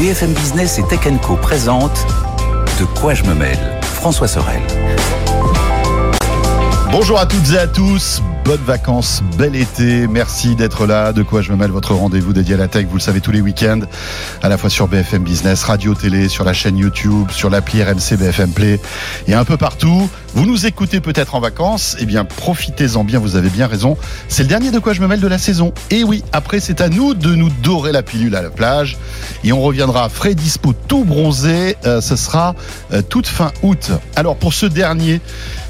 BFM Business et Tech Co présente De quoi je me mêle François Sorel. Bonjour à toutes et à tous, bonnes vacances, bel été, merci d'être là. De quoi je me mêle votre rendez-vous dédié à la tech, vous le savez tous les week-ends, à la fois sur BFM Business, radio, télé, sur la chaîne YouTube, sur l'appli RMC BFM Play et un peu partout. Vous nous écoutez peut-être en vacances, eh bien profitez-en bien, vous avez bien raison. C'est le dernier de quoi je me mêle de la saison. Et oui, après c'est à nous de nous dorer la pilule à la plage et on reviendra frais dispo tout bronzé, euh, ce sera euh, toute fin août. Alors pour ce dernier,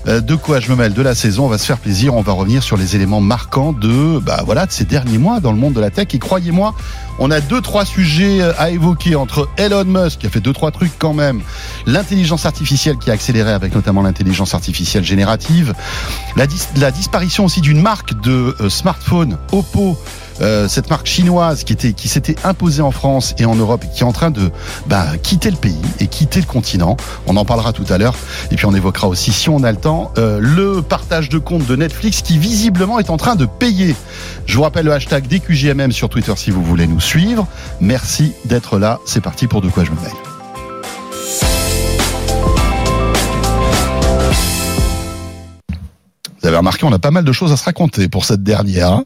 euh, de quoi je me mêle de la saison. On va se faire plaisir. On va revenir sur les éléments marquants de, bah voilà, de ces derniers mois dans le monde de la tech. Et croyez-moi, on a deux trois sujets euh, à évoquer entre Elon Musk qui a fait deux trois trucs quand même, l'intelligence artificielle qui a accéléré avec notamment l'intelligence artificielle générative, la, la disparition aussi d'une marque de euh, smartphone Oppo euh, cette marque chinoise qui était qui s'était imposée en France et en Europe et qui est en train de bah, quitter le pays et quitter le continent. On en parlera tout à l'heure. Et puis on évoquera aussi, si on a le temps, euh, le partage de compte de Netflix qui visiblement est en train de payer. Je vous rappelle le hashtag DQJMM sur Twitter si vous voulez nous suivre. Merci d'être là. C'est parti pour De quoi je me mêle. Remarqué, on a pas mal de choses à se raconter pour cette dernière.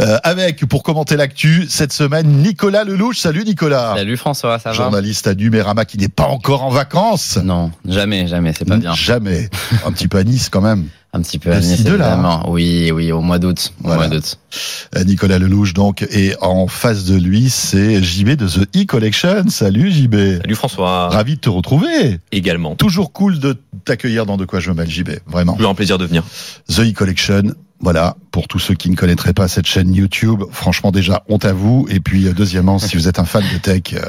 Euh, avec, pour commenter l'actu, cette semaine, Nicolas Lelouch. Salut Nicolas. Salut François, ça va Journaliste à Numérama qui n'est pas encore en vacances. Non, jamais, jamais, c'est pas bien. Jamais. Un petit peu à Nice quand même. Un petit peu à Nice, évidemment. Oui, oui, au mois d'août. Voilà. Euh, Nicolas Lelouch, donc, et en face de lui, c'est JB de The E-Collection. Salut JB. Salut François. Ravi de te retrouver. Également. Toujours cool de t'accueillir dans De quoi je me mêle JB, vraiment. Toujours un plaisir de venir. The E-Collection, voilà, pour tous ceux qui ne connaîtraient pas cette chaîne YouTube, franchement déjà, honte à vous. Et puis, euh, deuxièmement, si vous êtes un fan de tech, euh,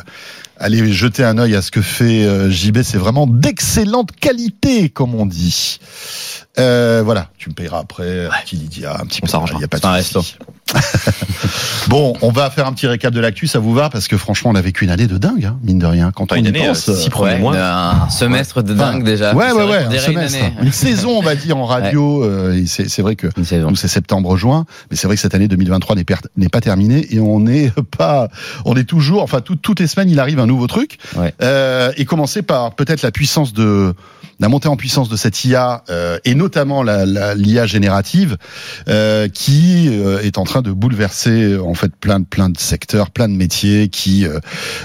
allez jeter un œil à ce que fait JB. C'est vraiment d'excellente qualité, comme on dit. Euh, voilà, tu me payeras après, ouais. petit Lydia, un petit on peu. Il y a pas de resto. bon, on va faire un petit récap de l'actu, ça vous va? Parce que franchement, on a vécu une année de dingue, hein, mine de rien. Quand on une y année, pense, euh, six premiers mois. Un semestre de dingue déjà. Ouais, ouais, ouais, un semestre. Une, une, saison, on va dire, en radio. Ouais. Euh, c'est vrai que nous, c'est septembre-juin, mais c'est vrai que cette année 2023 n'est pas terminée et on n'est pas, on est toujours, enfin, tout, toutes les semaines, il arrive un nouveau truc. Ouais. Euh, et commencer par peut-être la puissance de la montée en puissance de cette IA euh, et notamment la, la l'IA générative euh, qui euh, est en train de bouleverser en fait plein de plein de secteurs, plein de métiers qui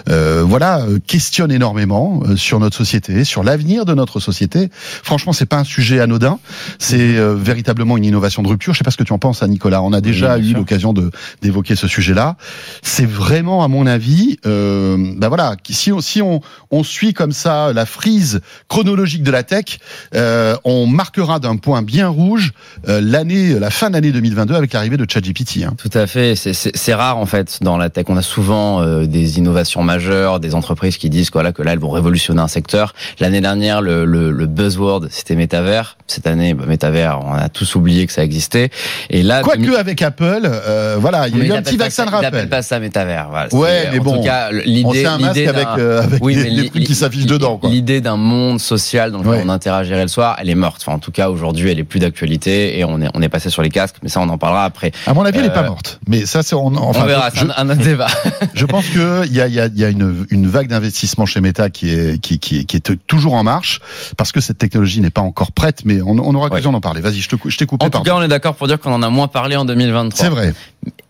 euh, voilà questionnent énormément sur notre société, sur l'avenir de notre société. Franchement, c'est pas un sujet anodin, c'est véritablement une innovation de rupture. Je sais pas ce que tu en penses, à Nicolas. On a déjà oui, eu l'occasion de d'évoquer ce sujet-là. C'est vraiment, à mon avis, ben voilà, si on si on on suit comme ça la frise chronologique de la tech, euh, on marquera d'un point bien rouge euh, l'année, la fin d'année 2022 avec l'arrivée de ChatGPT. Hein. Tout à fait. C'est rare en fait dans la tech. On a souvent euh, des innovations majeures, des entreprises qui disent voilà, que là elles vont révolutionner un secteur. L'année dernière, le, le, le buzzword c'était métavers. Cette année, bah, métavers, on a tous oublié que ça existait. Et là, quoique avec Apple, euh, voilà, il y a eu un petit vaccin de rappel. Pas ça métavers. Voilà, ouais, mais en bon, tout cas, l'idée, un masque avec, avec oui, des, des trucs qui s'affichent dedans. L'idée d'un monde social dans lequel ouais. on interagirait le soir, elle est morte. Enfin, en tout cas, aujourd'hui, elle est plus d'actualité et on est, on est passé sur les casques, mais ça, on en parlera après. À mon avis, elle n'est pas morte. Mais ça, c'est, on, enfin, on verra, c'est un, un, débat. je pense qu'il y a, il y a, il y a une, une vague d'investissement chez Meta qui est, qui, qui, qui est toujours en marche parce que cette technologie n'est pas encore prête, mais on, on aura l'occasion ouais. d'en parler. Vas-y, je, te, je t'ai coupé. En tout cas, on est d'accord pour dire qu'on en a moins parlé en 2023. C'est vrai.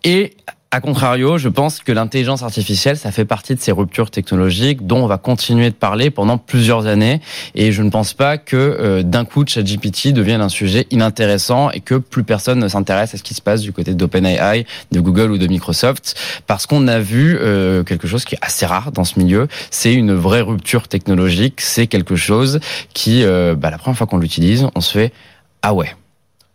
Et a contrario, je pense que l'intelligence artificielle, ça fait partie de ces ruptures technologiques dont on va continuer de parler pendant plusieurs années. Et je ne pense pas que euh, d'un coup, ChatGPT devienne un sujet inintéressant et que plus personne ne s'intéresse à ce qui se passe du côté d'OpenAI, de Google ou de Microsoft, parce qu'on a vu euh, quelque chose qui est assez rare dans ce milieu. C'est une vraie rupture technologique. C'est quelque chose qui, euh, bah, la première fois qu'on l'utilise, on se fait ah ouais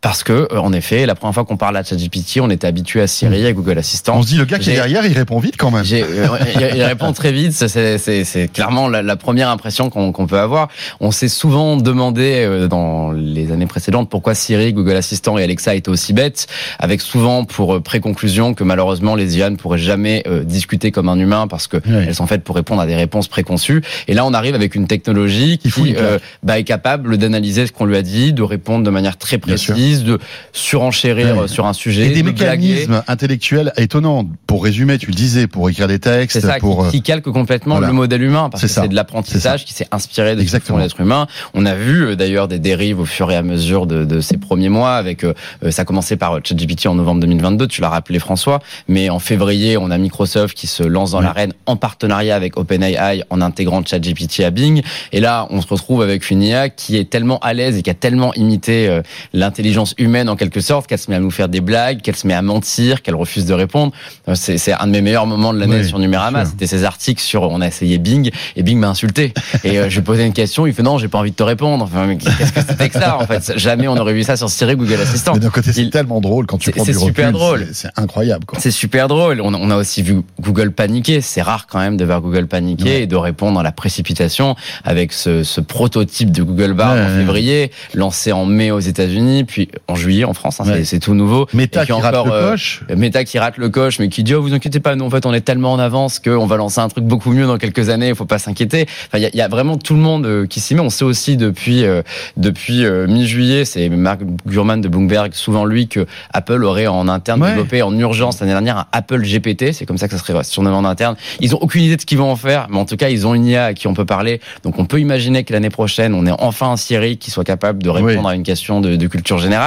Parce que, euh, en effet, la première fois qu'on parle à ChatGPT, on était habitué à Siri, à Google Assistant. On se dit, le gars qui est derrière, il répond vite quand même. Euh, il, répond très vite. C'est clairement la, la première impression qu'on qu'on peut avoir. On s'est souvent demandé euh, dans les années précédentes pourquoi Siri, Google Assistant et Alexa étaient aussi bêtes, avec souvent pour préconclusion que malheureusement les IA ne pourraient jamais euh, discuter comme un humain parce que Ouais. elles sont faites pour répondre à des réponses préconçues. Et là, on arrive avec une technologie qui euh, bah, est capable d'analyser ce qu'on lui a dit, de répondre de manière très Bien de surenchérir Ouais. euh, sur un sujet, Et des de blaguer. mécanismes intellectuels étonnants. Pour résumer, tu le disais, pour écrire des textes, C'est ça, pour. qui, euh, qui calque complètement voilà. le modèle humain, parce C'est que ça. c'est de l'apprentissage qui s'est inspiré de Exactement. l'être humain. On a vu euh, d'ailleurs des dérives au fur et à mesure de, de ces premiers mois, avec euh, ça a commencé par ChatGPT en novembre 2022, tu l'as rappelé François, mais en février, on a Microsoft qui se lance dans Ouais. l'arène en partenariat avec OpenAI en intégrant ChatGPT à Bing. Et là, on se retrouve avec une IA qui est tellement à l'aise et qui a tellement imité euh, l'intelligence humaine en quelque sorte qu'elle se met à nous faire des blagues, qu'elle se met à mentir, qu'elle refuse de répondre. Euh, C'est c'est un de mes meilleurs moments de l'année Oui, sur Numérama. C'était ces articles sur on a essayé Bing et Bing m'a insulté. Et euh, je lui posais une question, il fait non, j'ai pas envie de te répondre. Enfin, qu'est-ce que c'était que ça en fait? Jamais on aurait vu ça sur Siri Google Assistant. Mais d'un côté, c'est Il- tellement drôle quand tu C'est- prends c'est du super recul, drôle. c'est- C'est incroyable, quoi. C'est super drôle. On, on a aussi vu Google paniquer. C'est rare quand même de voir Google paniquer Ouais. et de répondre à la précipitation avec ce, ce prototype de Google Bard Ouais, en ouais. février, lancé en mai aux États-Unis, puis en juillet en France. hein, c'est- Ouais. c'est tout nouveau. Meta Et qui rate encore, le euh, coche. Meta qui rate le coche, mais qui dit oh vous inquiétez pas, nous en fait on est tellement en avance qu'on va lancer un truc beaucoup mieux dans quelques années, il faut pas s'inquiéter. Enfin il y a, il y a vraiment tout le monde euh, qui s'y met. On sait aussi depuis euh, depuis euh, mi-juillet, c'est Mark Gurman de Bloomberg, souvent lui que Apple aurait en interne Ouais. développé en urgence l'année dernière un Apple GPT, c'est comme ça que ça serait surnommé en interne. Ils ont aucune idée de ce qu'ils vont en faire, mais en tout cas ils ont une IA à qui on peut parler. Donc on peut imaginer que l'année prochaine on ait enfin un Siri qui soit capable de répondre Oui. à une question de, de culture générale.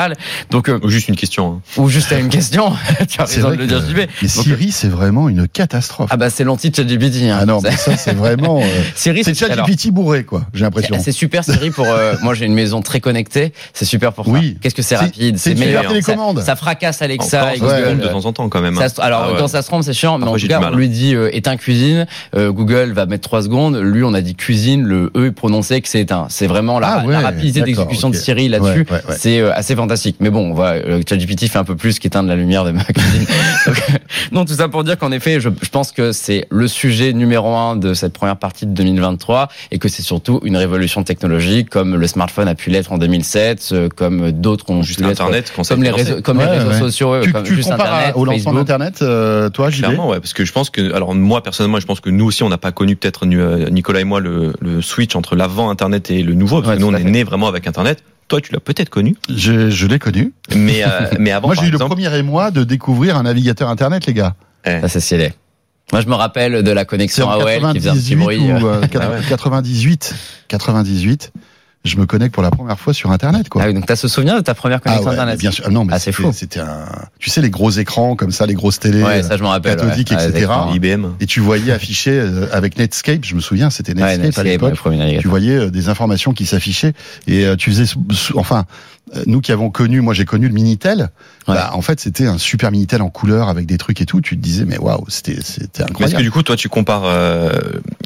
Donc euh, Ou Juste une question. hein. ou juste à une question. tu as raison vrai de le dire. Mais Donc, Siri, c'est vraiment une catastrophe. ah bah c'est l'anti-ChatGPT. Hein. Ah non, mais ça, c'est vraiment. euh, Siri, C'est ChatGPT bourré, quoi, j'ai l'impression. C'est super Siri pour euh, moi j'ai une maison très connectée, c'est super pour ça. Oui. Qu'est-ce que c'est rapide, c'est meilleur. Ça, ça fracasse Alexa Encore, et ça se ouais, trompe Google. de temps en temps quand même. Hein. alors Ah ouais. quand ça se trompe c'est chiant, mais Parfois, en tout cas on lui dit euh, éteins cuisine, euh, Google va mettre trois secondes, lui on a dit cuisine, le E est prononcé que c'est éteint. C'est vraiment la, Ah rapidité d'exécution de Siri là-dessus, c'est euh, assez fantastique. Mais bon, voilà, euh, ChatGPT fait un peu plus qu'éteindre la lumière de ma cuisine. Donc, euh, non, tout ça pour dire qu'en effet, je, je pense que c'est le sujet numéro un de cette première partie de 2023 et que c'est surtout une révolution technologique comme le smartphone a pu l'être en 2007, euh, comme d'autres ont Juste pu l'être. Internet, Comme les réseaux, comme Ouais, les réseaux ouais. sociaux, Tu, comme tu juste Internet, au lancement d'Internet, euh, toi, JB Clairement, ouais, parce que je pense que, alors moi personnellement, je pense que nous aussi, on n'a pas connu peut-être Nicolas et moi le, le switch entre l'avant Internet et le nouveau, parce Ouais, que nous on est né vraiment avec Internet. Toi, tu l'as peut-être connu, Je, je l'ai connu. mais euh, mais avant, Moi, j'ai eu le premier émoi de découvrir un navigateur Internet, les gars. Ça c'est stylé. Moi je me rappelle de la connexion AOL qui faisait un petit 98 bruit. ou euh. euh, 98. 98. Je me connecte pour la première fois sur Internet, quoi. Ah oui, donc t'as ce souvenir de ta première Ah connexion ouais, mais Internet bien sûr. Ah non, mais Ah, c'est c'était- fou. C'était un. Tu sais les gros écrans comme ça, les grosses télés. Ouais, ça je me rappelle. cathodique, ouais. Ah, etc. écrans. IBM. Et tu voyais afficher euh, avec Netscape, je me souviens, c'était Ouais, Netscape, à Netscape, l'époque. ouais, tu voyais euh, des informations qui s'affichaient et euh, tu faisais enfin nous qui avons connu moi j'ai connu le Minitel Ouais. bah, en fait c'était un super Minitel en couleur avec des trucs et tout tu te disais mais waouh c'était c'était Mais est-ce que incroyable du coup, toi, tu compares euh,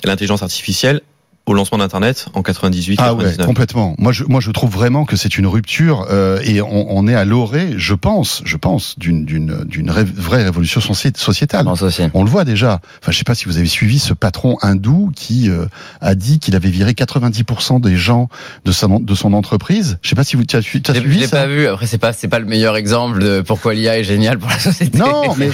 l'intelligence artificielle au lancement d'Internet en 98, ah ouais 99 complètement moi je moi je trouve vraiment que c'est une rupture euh, et on, on est à l'orée je pense je pense d'une d'une d'une ré- vraie révolution soci- sociétale on le voit déjà. Enfin, je sais pas si vous avez suivi ce patron hindou qui euh, a dit qu'il avait viré 90% des gens de son de son entreprise. Je sais pas si vous tu as, as Je l'ai- je suivi l'ai ça. pas vu. Après, c'est pas, c'est pas le meilleur exemple de pourquoi l'IA est géniale pour la société. Non, mais,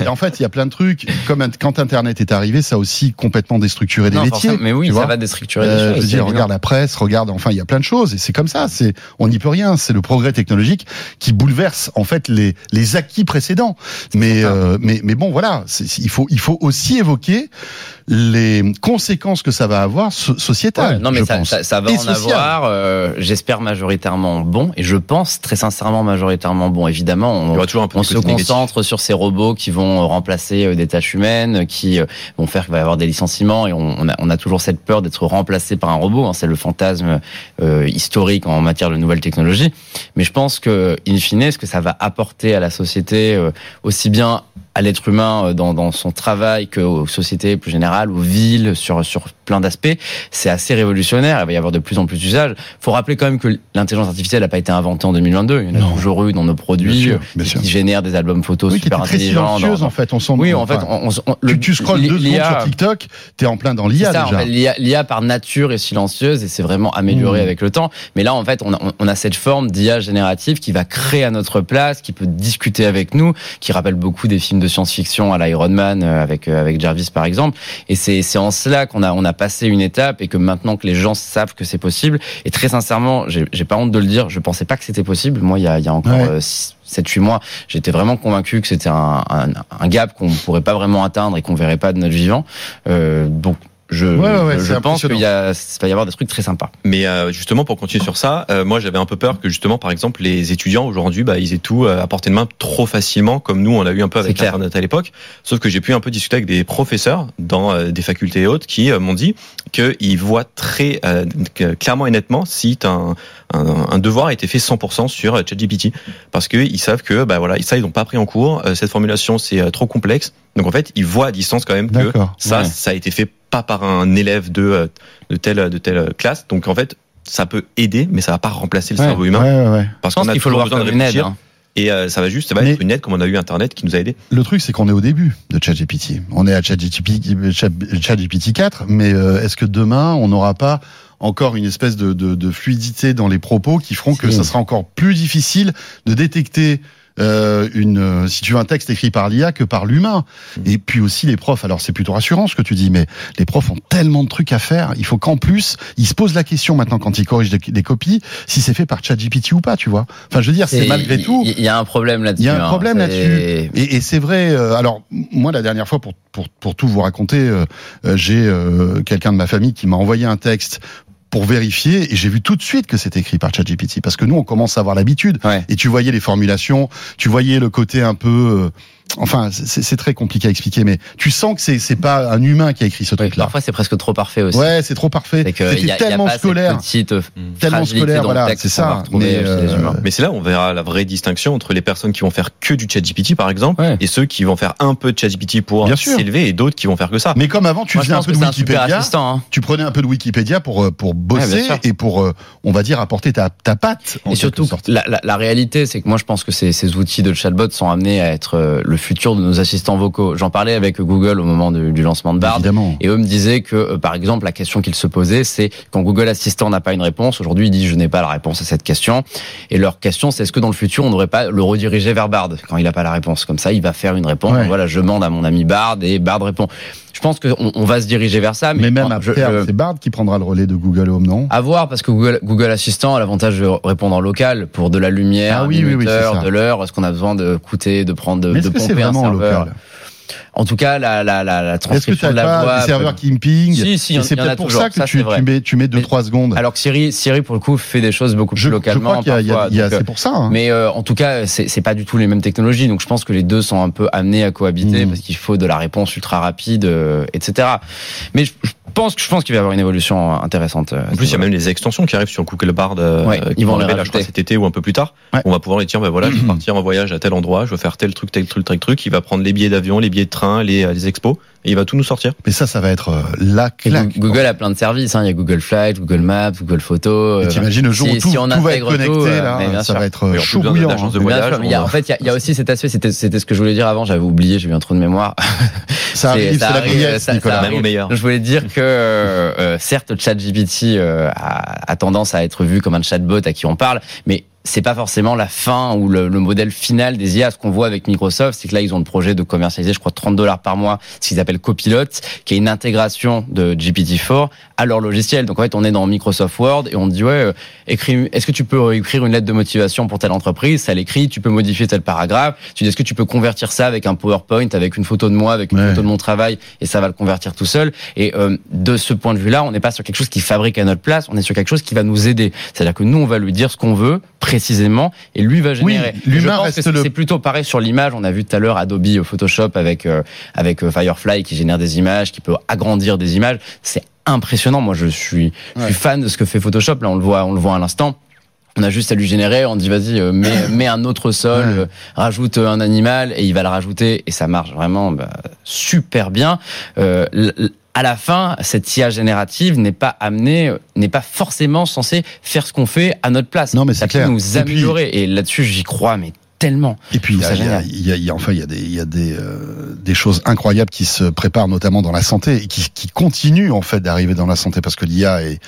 mais en fait, il y a plein de trucs. Comme quand Internet est arrivé, ça a aussi complètement déstructuré des Non, métiers. mais oui, ça va déstructurer des Euh, choses. je veux dire, regarde la presse, regarde, enfin, il y a plein de choses, et c'est comme ça. C'est, on n'y peut rien. C'est le progrès technologique qui bouleverse en fait les les acquis précédents. Mais euh, mais mais bon, voilà, il faut il faut aussi évoquer les conséquences que ça va avoir so- sociétales. Ouais, non, mais je ça, pense. ça, ça va Et en avoir. euh, J'espère majoritairement bon, et je pense très sincèrement majoritairement bon. Évidemment, Il y on, aura toujours un peu on de se négatif. concentre sur ces robots qui vont remplacer euh, des tâches humaines, qui euh, vont faire qu'il va y avoir des licenciements, et on, on a, on a toujours cette peur d'être remplacé par un robot. hein, C'est le fantasme euh, historique en matière de nouvelles technologies. Mais je pense que, in fine, ce que ça va apporter à la société, euh, aussi bien à l'être humain euh, dans, son travail qu'aux sociétés plus générales, aux villes, sur plein d'aspects. C'est assez révolutionnaire. Il va y avoir de plus en plus d'usages. faut rappeler quand même que l'intelligence artificielle n'a pas été inventée en 2022. Il y en a Non. toujours eu dans nos produits Bien sûr, bien sûr. qui génèrent des albums photos Oui, qui super intelligents. dans- en fait. On s'en Oui, en fait, on, on- on- tu, le- tu scrolles deux secondes sur TikTok, t'es en plein dans l'IA en déjà. fait, l'IA, par nature est silencieuse et c'est vraiment amélioré Mmh. avec le temps. Mais là, en fait, on a, on a cette forme d'IA générative qui va créer à notre place, qui peut discuter avec nous, qui rappelle beaucoup des films de science-fiction à l'Iron Man euh, avec euh, avec Jarvis par exemple. Et c'est c'est en cela qu'on a on a passé une étape et que maintenant que les gens savent que c'est possible. Et très sincèrement, j'ai pas honte de le dire, je pensais pas que c'était possible. Moi, il y a il y a encore Ouais. euh, six- 7-8 mois, j'étais vraiment convaincu que c'était un, un, un gap qu'on pourrait pas vraiment atteindre et qu'on verrait pas de notre vivant. Euh, donc je, Ouais, ouais, ouais, je pense qu'il y a, ça va y avoir des trucs très sympas. Mais euh, justement, pour continuer sur ça, euh, moi j'avais un peu peur que justement, par exemple, les étudiants aujourd'hui, bah, ils aient tout euh, à portée de main trop facilement, comme nous on l'a eu un peu avec. Internet à l'époque. Sauf que j'ai pu un peu discuter avec des professeurs dans euh, des facultés et autres qui euh, m'ont dit qu'ils voient très euh, clairement et nettement si un, un, un devoir a été fait 100% sur euh, ChatGPT, parce qu'ils savent que bah voilà, ça ils n'ont pas pris en cours. euh, cette formulation c'est euh, trop complexe, donc en fait ils voient à distance quand même que ça, Ouais. ça a été fait pas par un élève de, euh, de telle, de telle classe. Donc en fait, ça peut aider, mais ça va pas remplacer le Ouais. cerveau humain. Ouais, ouais, ouais. Parce qu'on a qu'il faut le toujours besoin de une aide. réfléchir. hein. Et euh, ça va juste, ça va Mais- être une aide comme on a eu Internet qui nous a aidés. Le truc, c'est qu'on est au début de ChatGPT. On est à ChatGPT, Chat- ChatGPT 4, mais euh, est-ce que demain, on n'aura pas encore une espèce de, de, de fluidité dans les propos qui feront que ça sera encore plus difficile de détecter euh, une, euh, si tu veux un texte écrit par l'IA que par l'humain. Et puis aussi les profs. Alors c'est plutôt rassurant ce que tu dis, mais les profs ont tellement de trucs à faire. Il faut qu'en plus ils se posent la question maintenant quand ils corrigent des, des copies si c'est fait par ChatGPT ou pas. Tu vois. Enfin, je veux dire, c'est malgré tout. Il y a un problème là-dessus. Il y a un hein. problème là-dessus. Et, et c'est vrai. euh, alors moi, la dernière fois, pour pour pour tout vous raconter, euh, euh, j'ai euh, quelqu'un de ma famille qui m'a envoyé un texte pour vérifier et j'ai vu tout de suite que c'était écrit par ChatGPT parce que nous on commence à avoir l'habitude Ouais. et tu voyais les formulations, tu voyais le côté un peu euh, enfin c'est très compliqué à expliquer mais tu sens que c'est pas un humain qui a écrit ce Oui, truc là. Parfois, c'est presque trop parfait aussi. Ouais, c'est trop parfait. C'était y a tellement pas scolaire, petite euh, tellement fragilité scolaire voilà, texte c'est ça. Mais euh, humains. Mais c'est là où on verra la vraie distinction entre les personnes qui vont faire que du ChatGPT, par exemple, Ouais. et ceux qui vont faire un peu de ChatGPT pour Bien sûr. s'élever et d'autres qui vont faire que ça. mais comme avant, tu Moi, faisais un peu de Wikipédia. hein. tu prenais un peu de Wikipédia pour euh, pour bosser et pour on va dire apporter ta ta patte en Et surtout, la, la, la réalité, c'est que moi, je pense que ces, ces outils de chatbot sont amenés à être le futur de nos assistants vocaux. J'en parlais avec Google au moment de- du lancement de Bard. évidemment. Et eux me disaient que, euh, par exemple, la question qu'ils se posaient, c'est quand Google Assistant n'a pas une réponse, aujourd'hui ils disent je n'ai pas la réponse à cette question. Et leur question, c'est est-ce que dans le futur, on n'aurait pas le rediriger vers Bard quand il n'a pas la réponse? Comme ça, il va faire une réponse. Ouais. Voilà, je demande à mon ami Bard et Bard répond. Je pense qu'on on va se diriger vers ça. Mais, Mais même je- c'est Bard qui prendra le relais de Google Home, non? À voir parce que Google, Google Assistant a l'avantage de répondre en local pour de la lumière, Ah oui, oui, oui, de l'heure. Est-ce qu'on a besoin de coûter, de prendre, de, de que c'est un vraiment local En tout cas, la, la, la, la Est-ce que transcription tu de as la voix. des serveurs qui ping Si, si, c'est peut-être pour toujours. ça que Ça, tu, mets tu mets 2 Mais- 3 secondes. Alors que Siri, Siri pour le coup fait des choses beaucoup plus je, je localement. c'est pour ça. hein. mais euh, en tout cas, c'est c'est pas du tout les mêmes technologies. Donc je pense que les deux sont un peu amenés à cohabiter Mhm. parce qu'il faut de la réponse ultra rapide, euh, etc. Mais je, je pense que je pense qu'il va y avoir une évolution intéressante. euh, En plus, il y a même les extensions qui arrivent sur Google Bard, euh, Ouais, qui ils vont arriver là, je crois, cet été ou un peu plus tard. Ouais. On va pouvoir les dire, ben voilà, je vais partir en voyage à tel endroit, je vais faire tel truc, tel truc, tel truc. Il va prendre les billets d'avion, les billets de train, les, les expos, et il va tout nous sortir. Mais ça, ça va être euh, la claque. Google a plein de services. Hein. Il y a Google Flight, Google Maps, Google Photos. Et euh, T'imagines le jour si- où tout, si on tout va être connecté, tout, euh, là, ça sûr. va être euh, chaud bouillant. de hein. Bien voyage, sûr, mais il y a- en fait, il y a, il y a aussi cet aspect. C'était c'était ce que je voulais dire avant. J'avais oublié. J'ai eu un trou de mémoire. Ça arrive, c'est la arrive, vieillesse, ça- ça Nicolas. arrive. Même au meilleur. Je voulais dire que euh, euh, certes, ChatGPT euh, a, a tendance à être vu comme un chatbot à qui on parle, mais c'est pas forcément la fin ou le, le modèle final des IA. Ce qu'on voit avec Microsoft, c'est que là, ils ont le projet de commercialiser, je crois, 30 dollars par mois, ce qu'ils appellent Copilot, qui est une intégration de GPT-4 à leur logiciel. Donc en fait, on est dans Microsoft Word et on dit ouais, euh, écris, est-ce que tu peux écrire une lettre de motivation pour telle entreprise? Ça l'écrit. Tu peux modifier tel paragraphe. Tu dis est-ce que tu peux convertir ça avec un PowerPoint, avec une photo de moi, avec une Ouais. photo de mon travail, et ça va le convertir tout seul? Et euh, de ce point de vue-là, on n'est pas sur quelque chose qui fabrique à notre place. On est sur quelque chose qui va nous aider. C'est-à-dire que nous, on va lui dire ce qu'on veut précisément, et lui va générer. Oui, l'humain Je pense reste que le- C'est plutôt pareil sur l'image. On a vu tout à l'heure Adobe Photoshop avec euh, avec euh, Firefly qui génère des images, qui peut agrandir des images. C'est impressionnant. Moi, je suis, je Ouais. suis fan de ce que fait Photoshop. Là, on le voit, on le voit à l'instant. On a juste à lui générer, on dit vas-y, euh, mets, mets un autre sol, Ouais. euh, rajoute un animal et il va le rajouter et ça marche vraiment bah, super bien. Euh, à la fin, cette IA générative n'est pas amenée, n'est pas forcément censée faire ce qu'on fait à notre place. Non, mais c'est ça peut clair. nous Et puis- améliorer et là-dessus j'y crois mais tellement. Et puis il y a, il y a- il y a- il y a- enfin il y a des il y a des euh, des choses incroyables qui se préparent notamment dans la santé et qui qui continuent en fait d'arriver dans la santé parce que l'IA est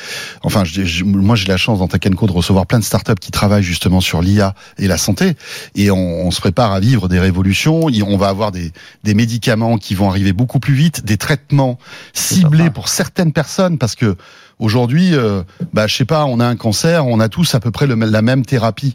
enfin je, je- moi j'ai la chance dans Tech Co de recevoir plein de startups qui travaillent justement sur l'IA et la santé et on, on se prépare à vivre des révolutions. On va avoir des des médicaments qui vont arriver beaucoup plus vite des traitements ciblés pour certaines personnes parce que aujourd'hui euh, bah je sais pas on a un cancer on a tous à peu près le, la même thérapie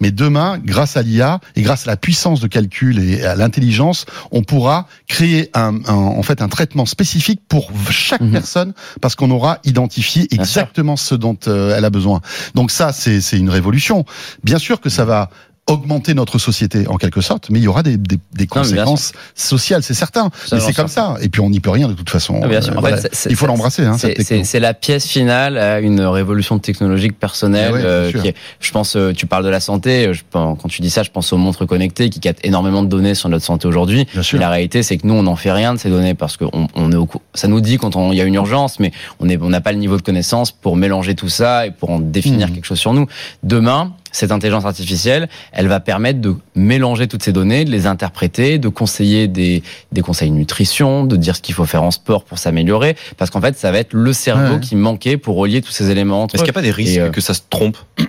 mais demain, grâce à l'IA et grâce à la puissance de calcul et à l'intelligence, on pourra créer un, un- en fait un traitement spécifique pour chaque Mhm. personne parce qu'on aura identifié exactement ce dont euh, elle a besoin. Donc ça, c'est une révolution. Bien sûr que ça va augmenter notre société en quelque sorte, mais il y aura des, des, des conséquences sociales, c'est certain. Ça, mais c'est comme ça. Et puis on n'y peut rien de toute façon. Bien sûr. Euh, En voilà. fait, c'est- il faut l'embrasser. Hein, C'est- la pièce finale à une révolution technologique personnelle. Ouais, bien euh, qui est- je pense, euh, tu parles de la santé. euh, Je, pense- quand tu dis ça, je pense aux montres connectées qui captent énormément de données sur notre santé aujourd'hui. La réalité, c'est que nous, on n'en fait rien de ces données parce que on, on est au, ça nous dit quand il y a une urgence, mais on est, on n'a pas le niveau de connaissance pour mélanger tout ça et pour en définir Mhm. quelque chose sur nous. Demain, cette intelligence artificielle, elle va permettre de mélanger toutes ces données, de les interpréter, de conseiller des, des conseils nutrition, de dire ce qu'il faut faire en sport pour s'améliorer, parce qu'en fait, ça va être le cerveau Ouais. qui manquait pour relier tous ces éléments entre Est-ce qu'il n'y a pas des risques Et, euh, que ça se trompe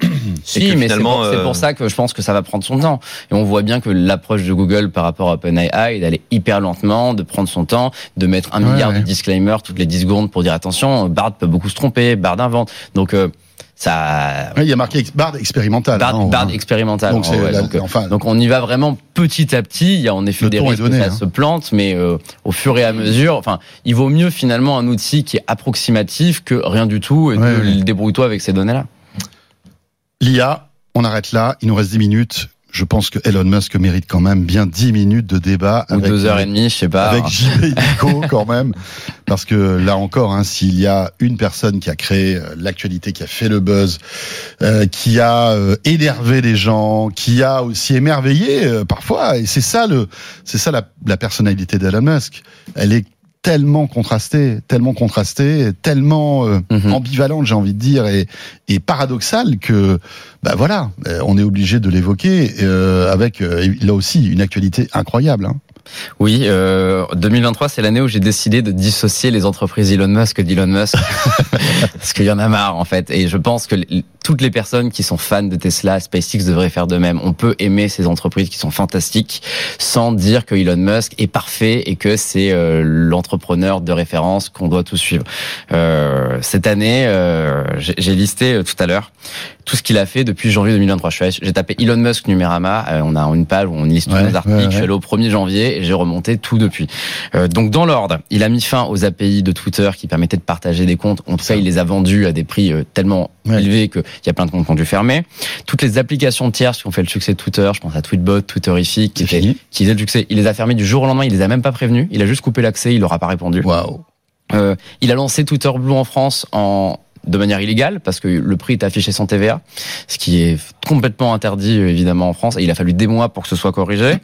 Si, que mais c'est finalement, pour, c'est euh, pour ça que je pense que ça va prendre son temps. Et on voit bien que l'approche de Google par rapport à OpenAI, d'aller hyper lentement, de prendre son temps, de mettre un Ouais, milliard ouais. de disclaimers toutes les 10 secondes pour dire attention, Bard peut beaucoup se tromper, Bard invente. Donc euh, ça, Ouais, il y a marqué Bard expérimental. Bard, hein, Bard hein. expérimental. Donc, c'est Ouais, la- donc, enfin, donc on y va vraiment petit à petit. Il y a en effet des risques donné, que ça hein. se plante, mais euh, au fur et à mesure, enfin, il vaut mieux finalement un outil qui est approximatif que rien du tout et ouais. débrouille-toi avec ces données-là. L'IA, on arrête là, il nous reste 10 minutes. Je pense que Elon Musk mérite quand même bien 10 minutes de débat. Ou avec- deux heures et demie, je sais pas. Avec JB Nico quand même. Parce que là encore, hein, s'il y a une personne qui a créé euh, l'actualité, qui a fait le buzz, euh, qui a euh, énervé les gens, qui a aussi émerveillé euh, parfois, et c'est ça le, c'est ça la, la personnalité d'Elon Musk. Elle est tellement contrastée, tellement contrastée, tellement euh, Mhm. ambivalente, j'ai envie de dire, et, et paradoxale que, bah voilà, euh, on est obligé de l'évoquer euh, avec euh, là aussi une actualité incroyable. Hein. Oui, euh, 2023, c'est l'année où j'ai décidé de dissocier les entreprises Elon Musk d'Elon Musk. Parce qu'il y en a marre, en fait. Et je pense que toutes les personnes qui sont fans de Tesla, SpaceX devraient faire de même. On peut aimer ces entreprises qui sont fantastiques sans dire que Elon Musk est parfait et que c'est euh, l'entrepreneur de référence qu'on doit tous suivre. Euh, cette année, euh, j'ai listé tout à l'heure tout ce qu'il a fait depuis janvier 2023. Je suis allé- J'ai tapé Elon Musk Numérama. euh, on a une page où on liste tous Ouais, nos articles. ouais, Je suis allé au 1er janvier et j'ai remonté tout depuis. Euh, donc dans l'ordre, il a mis fin aux API de Twitter qui permettaient de partager des comptes. En tout cas, il les a vendus à des prix euh, tellement élevés qu'il y a plein de comptes qui ont dû fermer. Toutes les applications tierces qui ont fait le succès de Twitter, je pense à Tweetbot, Twitterific, qui, étaient- qui faisaient le succès, il les a fermés du jour au lendemain. Il les a même pas prévenus. Il a juste coupé l'accès. Il leur a pas répondu. Waouh. Euh, il a lancé Twitter Blue en France en de manière illégale parce que le prix est affiché sans TVA, ce qui est complètement interdit évidemment en France. Et il a fallu des mois pour que ce soit corrigé.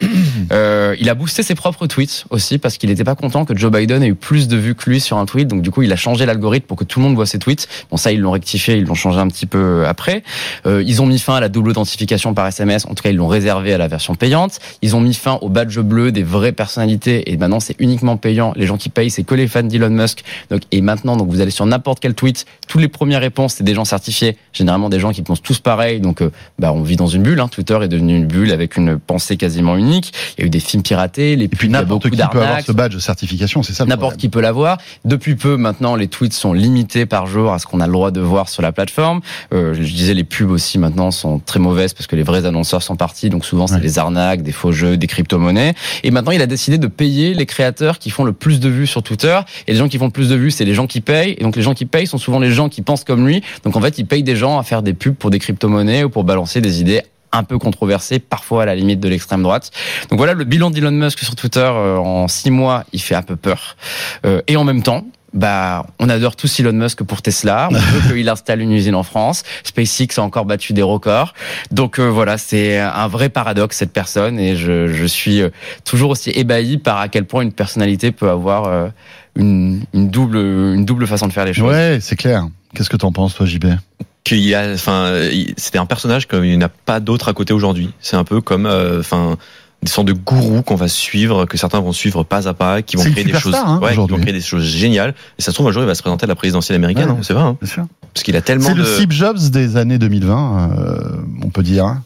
Euh, il a boosté ses propres tweets aussi parce qu'il n'était pas content que Joe Biden ait eu plus de vues que lui sur un tweet. Donc du coup, il a changé l'algorithme pour que tout le monde voit ses tweets. Bon, ça, ils l'ont rectifié, ils l'ont changé un petit peu après. Euh, ils ont mis fin à la double authentification par SMS. En tout cas, ils l'ont réservé à la version payante. Ils ont mis fin au badge bleu des vraies personnalités et maintenant c'est uniquement payant. Les gens qui payent, c'est que les fans d'Elon Musk. Donc et maintenant, donc vous allez sur n'importe quel tweet, toutes les premières réponses, c'est des gens certifiés. Généralement des gens qui pensent tous pareil. Donc euh, bah on vit dans une bulle. Hein. Twitter est devenu une bulle avec une pensée quasiment unique. Il y a eu des films piratés, les Et puis pubs, n'importe qui peut avoir ce badge de certification, c'est ça N'importe qui peut l'avoir. Depuis peu, maintenant, les tweets sont limités par jour à ce qu'on a le droit de voir sur la plateforme. Euh, je disais, les pubs aussi maintenant sont très mauvaises parce que les vrais annonceurs sont partis. Donc souvent, c'est Ouais. des arnaques, des faux jeux, des crypto-monnaies. Et maintenant, il a décidé de payer les créateurs qui font le plus de vues sur Twitter. Et les gens qui font le plus de vues, c'est les gens qui payent. Et donc les gens qui payent sont souvent les gens qui pensent comme lui. Donc en fait, il paye des gens à faire des pubs pour des crypto-monnaies ou pour balancer des idées un peu controversées, parfois à la limite de l'extrême droite. Donc voilà, le bilan d'Elon Musk sur Twitter euh, en six mois, il fait un peu peur. Euh, et en même temps, bah, on adore tous Elon Musk pour Tesla. On veut qu'il installe une usine en France. SpaceX a encore battu des records. Donc euh, voilà, c'est un vrai paradoxe cette personne et je, je suis euh, toujours aussi ébahi par à quel point une personnalité peut avoir euh, une, une double une double façon de faire les choses. Ouais, c'est clair. Qu'est-ce que t'en penses, toi, JB qu'il y a, enfin, c'était un personnage comme il n'y en a pas d'autre à côté aujourd'hui. C'est un peu comme, euh, enfin, des sortes de gourous qu'on va suivre, que certains vont suivre pas à pas, qui vont créer des choses, hein, ouais, qui aujourd'hui. vont créer des choses géniales. Et ça se trouve un jour il va se présenter à la présidentielle américaine, Ouais. hein, c'est vrai, hein, Bien sûr. parce qu'il a tellement C'est de. le Steve Jobs des années 2020, euh, on peut dire.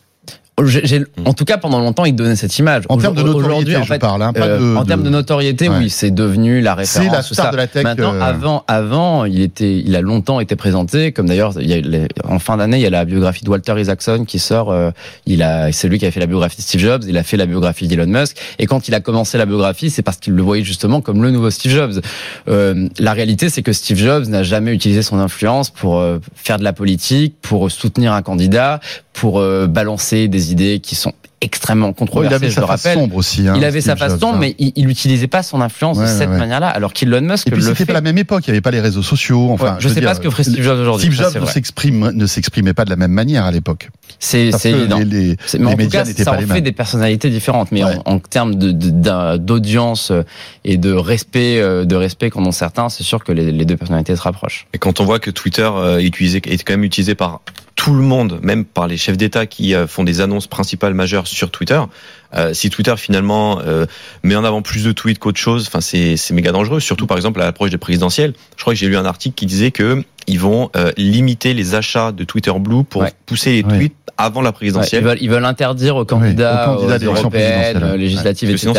En tout cas, pendant longtemps, il donnait cette image. En termes de notoriété, en je fait, parle. Hein, pas Euh, de, en termes de notoriété, Ouais. oui, c'est devenu la référence. C'est la star ça. de la tech. Maintenant, euh, avant, avant, il était, il a longtemps été présenté comme d'ailleurs, en fin d'année, il y a la biographie de Walter Isaacson qui sort. euh, il a, c'est lui qui a fait la biographie de Steve Jobs. Il a fait la biographie d'Elon Musk. Et quand il a commencé la biographie, c'est parce qu'il le voyait justement comme le nouveau Steve Jobs. Euh, la réalité, c'est que Steve Jobs n'a jamais utilisé son influence pour faire de la politique, pour soutenir un candidat, pour euh, balancer des idées qui sont extrêmement ouais, il controversées. avait je sa le face rappelle. sombre aussi. hein, Il avait sa face sombre, hein. mais il il n'utilisait pas son influence Ouais, de cette ouais. manière-là, alors qu'Elon Musk Et puis le c'était pas la même époque, il n'y avait pas les réseaux sociaux. Enfin, Ouais, je veux sais dire, pas ce que ferait Steve Jobs aujourd'hui. Steve Jobs ne s'exprime- ne s'exprimait pas de la même manière à l'époque. C'est évident. les, les- Mais les en tout cas, n'étaient ça pas en les fait des personnalités différentes, mais Ouais. en, en termes de- de- d'un- d'audience euh, et de respect, euh, de respect qu'en ont certains, c'est sûr que les, les deux personnalités se rapprochent. Et quand on voit que Twitter est, utilisé, est quand même utilisé par tout le monde, même par les chefs d'État qui euh, font des annonces principales majeures sur Twitter, euh, si Twitter finalement euh, met en avant plus de tweets qu'autre chose, enfin c'est c'est méga dangereux. Surtout par exemple à l'approche des présidentielles. Je crois que j'ai lu un article qui disait que ils vont euh, limiter les achats de Twitter Blue pour Ouais. pousser les Ouais. tweets avant la Ouais, ils, présidentielle. veulent, ils veulent interdire aux candidats, aux candidats aux européennes, présidentielles. euh, législatives, etc.,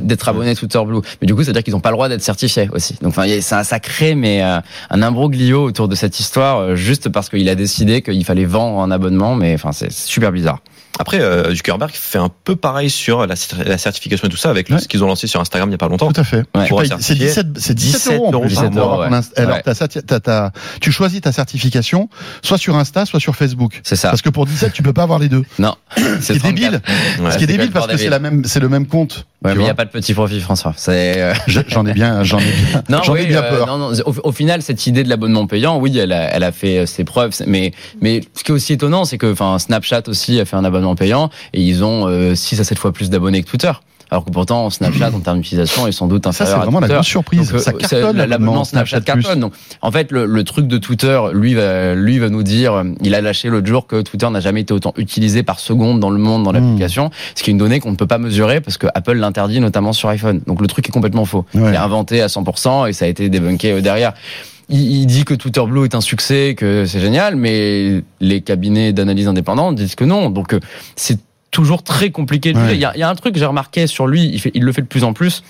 d'être abonnés à Twitter Blue. Mais du coup, c'est-à-dire qu'ils n'ont pas le droit d'être certifiés aussi. Donc, enfin, il y a- ça, ça crée mais euh, un imbroglio autour de cette histoire, euh, juste parce qu'il a décidé qu'il fallait vendre un abonnement. Mais enfin, c'est super bizarre. Après, euh, Zuckerberg fait un peu pareil sur la, la certification et tout ça avec Ouais. ce qu'ils ont lancé sur Instagram il y a pas longtemps. Tout à fait. Ouais. C'est certifier 17, c'est 17 17 euros en euros plus. Ouais. Alors, tu choisis ta certification soit sur Insta, soit sur Facebook. C'est ça. Parce que pour 17, tu peux pas avoir les deux. Non, Ce qui est débile. Ouais. Ce qui est c'est débile parce que c'est débile. la même, c'est le même compte. Ouais, mais il n'y a pas de petit profit, François. C'est euh, Je- J'en ai bien, j'en ai bien, non, j'en ai bien euh, peur. non, non, au, au final, cette idée de l'abonnement payant, oui, elle a, elle a fait euh, ses preuves. c'est- Mais, mais ce qui est aussi étonnant, c'est que, enfin, Snapchat aussi a fait un abonnement payant et ils ont euh, 6 à 7 fois plus d'abonnés que Twitter. Alors que pourtant, Snapchat, en termes d'utilisation, est sans doute Ça, c'est inférieur à vraiment la Twitter. grosse surprise. Donc, euh, ça cartonne la- l'abonnement Snapchat, Snapchat cartonne. Donc, en fait, le, le truc de Twitter, lui va, lui va nous dire, euh, il a lâché l'autre jour que Twitter n'a jamais été autant utilisé par seconde dans le monde dans Hmm. l'application, ce qui est une donnée qu'on ne peut pas mesurer parce que Apple l'interdit notamment sur iPhone. Donc le truc est complètement faux. Ouais. Il est inventé à 100% et ça a été débunké euh, derrière. Il, dit que Twitter Blue est un succès, que c'est génial, mais les cabinets d'analyse indépendants disent que non. Donc euh, c'est toujours très compliqué. de Ouais. Il y, a, il y a un truc que j'ai remarqué sur lui, il, fait, il le fait de plus en plus.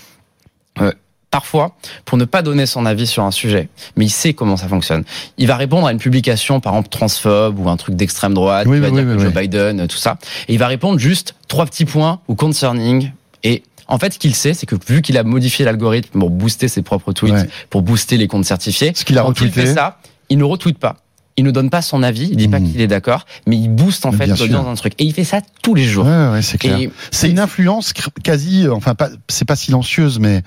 Euh, parfois, pour ne pas donner son avis sur un sujet, mais il sait comment ça fonctionne. Il va répondre à une publication, par exemple, transphobe ou un truc d'extrême droite, Oui, il va oui, dire oui, que oui, Joe. Biden, tout ça, et il va répondre juste trois petits points ou concerning. Et en fait, ce qu'il sait, c'est que vu qu'il a modifié l'algorithme pour booster ses propres tweets, Ouais. pour booster les comptes certifiés, Ce qu'il a quand il fait ça, il ne retweet pas. Il ne donne pas son avis, il dit pas Mhm. qu'il est d'accord, mais il booste en fait l'audience d'un truc. Et il fait ça tous les jours. Ouais, ouais, c'est clair. C'est une influence quasi, enfin pas, c'est pas silencieuse, mais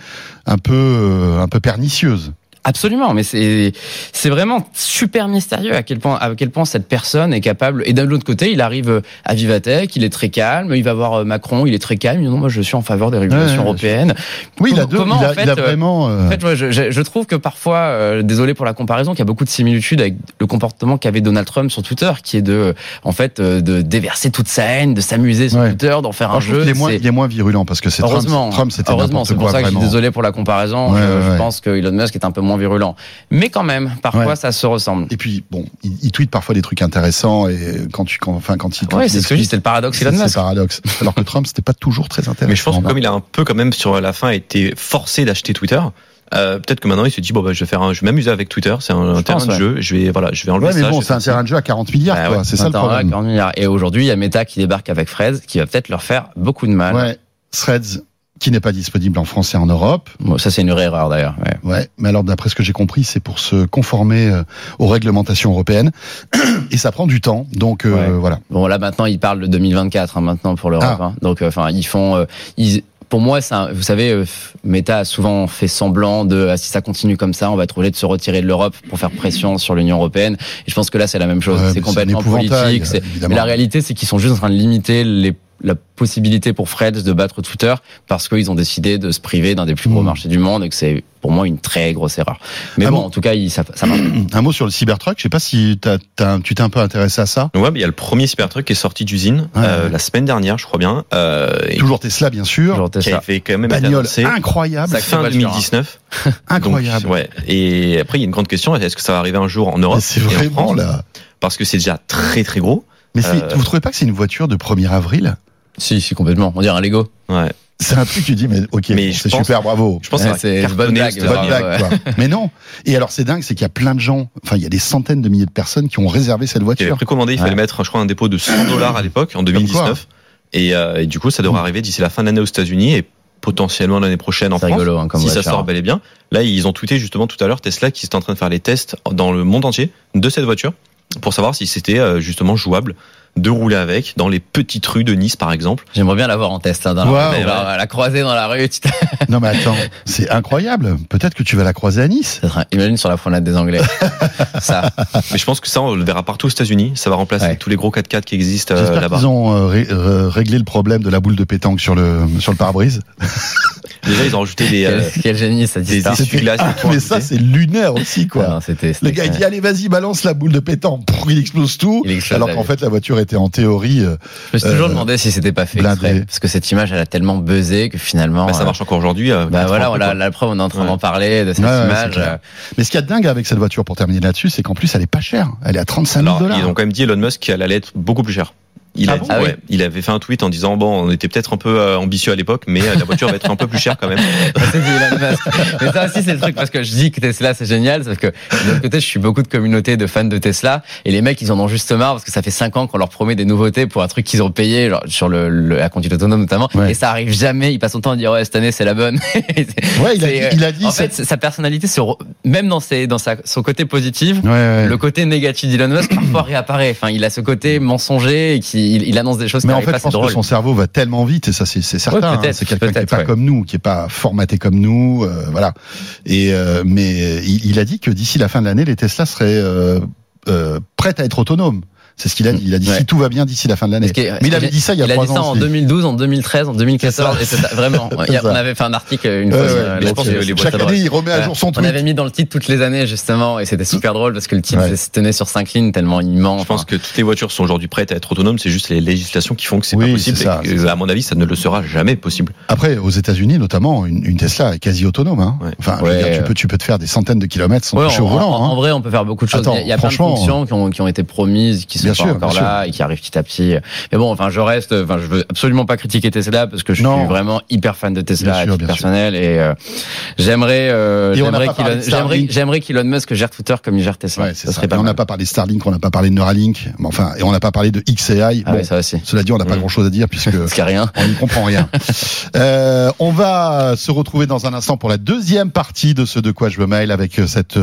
un peu, euh, un peu pernicieuse. Absolument, mais c'est c'est vraiment super mystérieux à quel point à quel point cette personne est capable. Et d'un autre côté, il arrive à Vivatech, il est très calme. Il va voir euh, Macron, il est très calme. Il dit non, moi je suis en faveur des régulations Ouais, européennes. Oui, il a deux, comment, il a, en fait, il a euh, vraiment. euh, En fait, ouais, je, je- je trouve que parfois, euh, désolé pour la comparaison, qu'il y a beaucoup de similitudes avec le comportement qu'avait Donald Trump sur Twitter, qui est de, en fait, euh, de déverser toute sa haine, de s'amuser sur Ouais. Twitter, d'en faire alors, un je jeu. qu'il est moins, il est moins virulent parce que c'est Trump. Heureusement, Trump, c'était heureusement, c'est pour ça que je suis vraiment. désolé pour la comparaison. Je, pense que Elon Musk est un peu moins virulent, mais quand même, parfois Ouais. ça se ressemble. Et puis bon, il, il tweet parfois des trucs intéressants et quand tu, quand, enfin quand il. quand Ouais, c'est ce que je dis, explique, c'est le paradoxe c'est Elon c'est Musk. paradoxe. Alors que Trump, c'était pas toujours très intéressant. Mais je pense que comme il a un peu quand même sur la fin été forcé d'acheter Twitter, euh, peut-être que maintenant il se dit bon bah je vais faire un, je vais m'amuser avec Twitter, c'est un, un terrain pense, de ouais. jeu, je vais voilà, je vais enlever Ouais, mais ça. bon, c'est un terrain de jeu à 40 milliards, Bah ouais. C'est ça le problème. ouais, 40 milliards. Et aujourd'hui, il y a Meta qui débarque avec Fred, qui va peut-être leur faire beaucoup de mal. Ouais, Threads qui n'est pas disponible en France et en Europe. Bon, ça, c'est une vraie erreur d'ailleurs. ouais. Ouais, mais alors d'après ce que j'ai compris, c'est pour se conformer euh, aux réglementations européennes et ça prend du temps. Donc euh, Ouais. voilà. Bon, là maintenant, ils parlent de 2024 hein, maintenant pour l'Europe. Ah. hein. Donc, euh, enfin, ils font, euh, ils, pour moi, un- vous savez, Meta a souvent fait semblant de ah, si ça continue comme ça, on va être obligé de se retirer de l'Europe pour faire pression sur l'Union européenne. Et je pense que là, c'est la même chose. Ouais, c'est complètement politique. Mais la réalité, c'est qu'ils sont juste en train de limiter les la possibilité pour Fred de battre Twitter parce qu'ils ont décidé de se priver d'un des plus gros Mm. marchés du monde et que c'est pour moi une très grosse erreur. Mais bon, en tout cas, il- ça, ça marche. Un mot sur le Cybertruck. Je sais pas si t'as- t'as- tu t'es un peu intéressé à ça. Ouais, mais il y a le premier Cybertruck qui est sorti d'usine Ouais, euh, ouais. la semaine dernière, je crois bien, euh, et Toujours Tesla, bien sûr. Genre, qui Tesla. avait quand même Bagnole annoncé incroyable, fin voiture, hein. 2019. incroyable. Donc, ouais. Et après, il y a une grande question est-ce que ça va arriver un jour en Europe C'est vraiment France là. Parce que c'est déjà très très gros. Mais c'est- Euh, vous trouvez pas que c'est une voiture de 1er avril? Si, si, complètement. On dirait un Lego. Ouais. C'est un truc, tu dis, mais ok, Mais c'est pense- super, bravo. Je pense Ouais, que c'est une bonne blague, Bonne ouais. quoi. Mais non. Et alors, c'est dingue, c'est qu'il y a plein de gens, enfin, il y a des centaines de milliers de personnes qui ont réservé cette voiture. précommandé, il fallait Ouais. mettre, je crois, un dépôt de 100 dollars à l'époque, en 2019. Et, euh, et du coup, ça devrait arriver d'ici la fin de l'année aux États-Unis et potentiellement l'année prochaine en C'est France. rigolo, hein, comme si ça voiture. sort bel et bien. Là, ils ont tweeté justement tout à l'heure Tesla qui est en train de faire les tests dans le monde entier de cette voiture pour savoir si c'était euh, justement jouable de rouler avec dans les petites rues de Nice, par exemple. J'aimerais bien l'avoir en test, hein, dans Wow. la, la, la croiser dans la rue. Non, mais attends, c'est incroyable. Peut-être que tu vas la croiser à Nice. Ça Imagine sur la promenade des Anglais. ça. Mais je pense que ça, on le verra partout aux États-Unis. Ça va remplacer Ouais. tous les gros 4x4 qui existent euh, là-bas. qu'ils ont euh, ré- euh, réglé le problème de la boule de pétanque sur le, sur le pare-brise. Déjà, ils ont rajouté des, euh, Quel, quel génie cette des histoire. essuie-glaces. tout mais ça, c'est lunaire aussi, quoi. Non, Le gars, il dit, allez, vas-y, balance la boule de pétanque. Il explose tout. Il explose alors qu'en fait, la voiture était en théorie. euh, Je me suis toujours euh, demandé si c'était pas fait exprès, parce que cette image, elle a tellement buzzé que finalement. Bah, ça euh, marche encore aujourd'hui. euh, Bah voilà, on a- la preuve, on est en train Ouais. d'en parler de cette Ouais, ouais, c'est image. Mais ce qu'il y a de dingue avec cette voiture, pour terminer là-dessus, c'est qu'en plus, elle est pas chère. Elle est à 35 000 Alors, dollars. ils ont quand même dit Elon Musk qu'elle allait être beaucoup plus chère. Il, Ah a bon dit, Ah oui. il avait fait un tweet en disant bon, on était peut-être un peu euh, ambitieux à l'époque, mais euh, la voiture va être un peu plus chère quand même. Mais ça aussi, c'est le truc parce que je dis que Tesla, c'est génial, sauf que de l'autre côté, je suis beaucoup de communautés de fans de Tesla et les mecs, ils en ont juste marre parce que ça fait 5 ans qu'on leur promet des nouveautés pour un truc qu'ils ont payé, genre, sur le, le- la conduite autonome notamment, Ouais. et ça arrive jamais. Ils passent son temps à dire ouais, cette année, c'est la bonne. Ouais, il a dit, euh, il a dit en fait, sa personnalité, se re- même dans, ses, dans sa, son côté positif, Ouais, ouais. le côté négatif d'Elon Musk parfois réapparaît. Enfin, il a ce côté mensonger et qui, il, il annonce des choses Mais qui en fait, pas, je pense que drôle. son cerveau va tellement vite, et ça, c'est certain. Ouais, hein. c'est quelqu'un qui est peut-être, pas ouais. comme nous, qui est pas formaté comme nous, euh, voilà. Et euh, mais il, il a dit que d'ici la fin de l'année, les Tesla seraient euh, prêtes à être autonomes. C'est ce qu'il a dit. Il a dit Ouais. si tout va bien d'ici la fin de l'année. Mais il avait dit ça il y a il a trois dit ça en aussi. 2012, en 2013, en 2014. et c'est- vraiment, on avait fait un article une fois. euh, je pense que les Chaque année, il remet à jour son On tweet. avait mis dans le titre toutes les années justement et c'était super drôle parce que le titre Ouais. se tenait sur cinq lignes tellement il ment. Je pense que toutes les voitures sont aujourd'hui prêtes à être autonomes. C'est juste les législations qui font que c'est Oui, pas possible. à mon avis, ça ne le sera jamais possible. Après, aux États-Unis notamment, une, Tesla est quasi autonome. Hein. Enfin, je veux Ouais. dire, tu peux, tu peux te faire des centaines de kilomètres sans toucher au volant. en- hein. vrai, on peut faire beaucoup de choses. Il y a, plein de fonctions qui ont, qui ont été promises, qui sont bien pas sûr, encore là sûr. et qui arrivent petit à petit. Mais bon, enfin, je reste, enfin, je veux absolument pas critiquer Tesla parce que je non. suis vraiment hyper fan de Tesla à titre personnel sûr. et euh, j'aimerais, euh, j'aimerais qu'Elon Musk gère Twitter comme il gère Tesla. Ouais, ça ça. Serait pas on n'a pas parlé de Starlink, on n'a pas parlé de Neuralink, mais enfin, et on n'a pas parlé de XAI. Ah bon, ouais, ça aussi. Cela dit, on n'a pas mmh. grand chose à dire puisque rien. on n'y comprend rien. euh, on va se retrouver dans un instant pour la deuxième partie de ce de quoi je me mail avec cette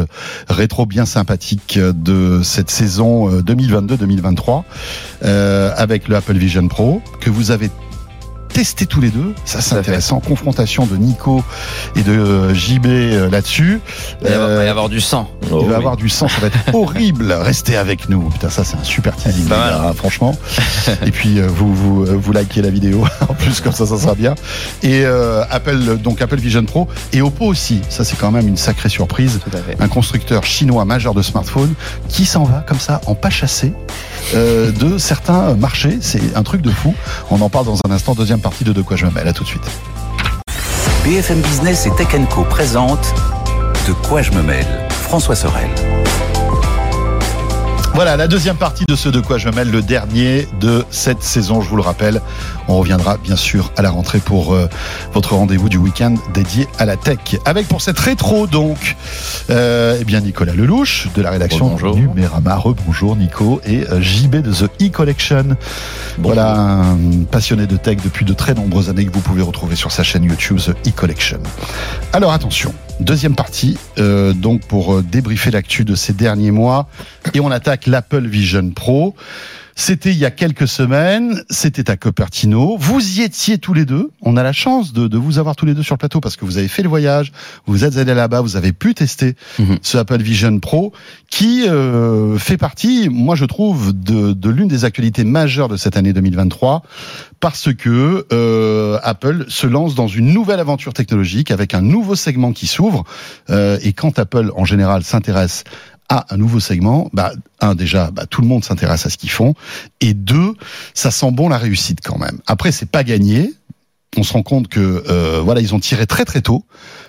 rétro bien sympathique de cette saison euh, 2022 2023 euh, avec le Apple Vision Pro que vous avez testé tous les deux. Ça, c'est fait. intéressant. Confrontation de Nico et de euh, JB euh, là-dessus. Il va y avoir- Euh, y avoir du sang. il Oh, va oui. avoir du sang, ça va être horrible. Restez avec nous. Putain, ça c'est un super teasing, hein, franchement. Et puis vous vous vous likez la vidéo en plus comme ça, ça sera bien. Et euh, Apple donc Apple Vision Pro et Oppo aussi. Ça c'est quand même une sacrée surprise. Un constructeur chinois majeur de smartphones qui s'en va comme ça en pas chassé euh, de certains marchés. C'est un truc de fou. On en parle dans un instant. Partie de De quoi je me mêle. À tout de suite. BFM Business et Tech Co présente De quoi je me mêle François Sorel. Voilà, la deuxième partie de ce De quoi je me mêle, le dernier de cette saison, je vous le rappelle. On reviendra bien sûr à la rentrée pour euh, votre rendez-vous du week-end dédié à la tech. Avec pour cette rétro donc, euh, eh bien Nicolas Lelouch de la rédaction Rebonjour. Numérama. Rebonjour Nico et euh, JB de The E-Collection. Voilà, un passionné de tech depuis de très nombreuses années que vous pouvez retrouver sur sa chaîne YouTube The E-Collection. Alors attention, deuxième partie, euh, donc pour euh, débriefer l'actu de ces derniers mois, et on attaque l'Apple Vision Pro. C'était il y a quelques semaines, c'était à Cupertino. Vous y étiez tous les deux. On a la chance de, de, vous avoir tous les deux sur le plateau parce que vous avez fait le voyage, vous êtes allés là-bas, vous avez pu tester Mhm. ce Apple Vision Pro qui euh, fait partie, moi je trouve, de, de l'une des actualités majeures de cette année 2023 parce que euh, Apple se lance dans une nouvelle aventure technologique avec un nouveau segment qui s'ouvre. Euh, et quand Apple, en général, s'intéresse à un nouveau segment, bah, un déjà, bah, tout le monde s'intéresse à ce qu'ils font, et deux, ça sent bon la réussite quand même. Après, c'est pas gagné. On se rend compte que euh, voilà, ils ont tiré très très tôt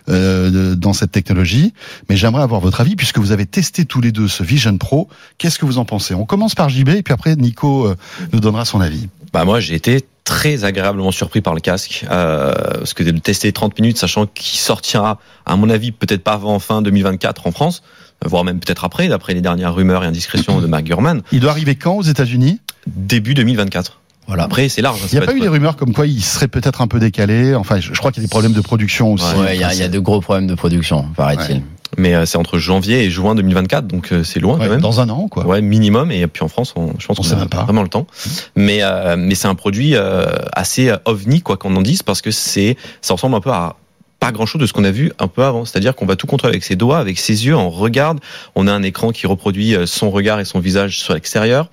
euh, dans cette technologie. Mais j'aimerais avoir votre avis puisque vous avez testé tous les deux ce Vision Pro. Qu'est-ce que vous en pensez? On commence par JB et puis après Nico euh, nous donnera son avis. Bah moi j'ai été très agréablement surpris par le casque euh, parce que de tester 30 minutes sachant qu'il sortira à mon avis peut-être pas avant fin 2024 en France voire même peut-être après d'après les dernières rumeurs et indiscrétions de Mark Gurman Il doit arriver quand aux États-Unis? Début 2024 Voilà. après c'est large hein, Il n'y a pas eu des rumeurs comme quoi il serait peut-être un peu décalé. Enfin, je, je crois qu'il y a des problèmes de production aussi. Ouais, il y, a- il y a de gros problèmes de production, paraît-il. mais euh, c'est entre janvier et juin 2024 donc euh, c'est loin Ouais, quand même dans un an, quoi. Ouais, minimum. Et puis en France, on, je pense On qu'on sait a même pas. vraiment le temps. Mais euh, mais c'est un produit euh, assez ovni quoi qu'on en dise parce que c'est ça ressemble un peu à pas grand chose de ce qu'on a vu un peu avant. C'est-à-dire qu'on va tout contrôler avec ses doigts, avec ses yeux. On regarde. On a un écran qui reproduit euh, son regard et son visage sur l'extérieur.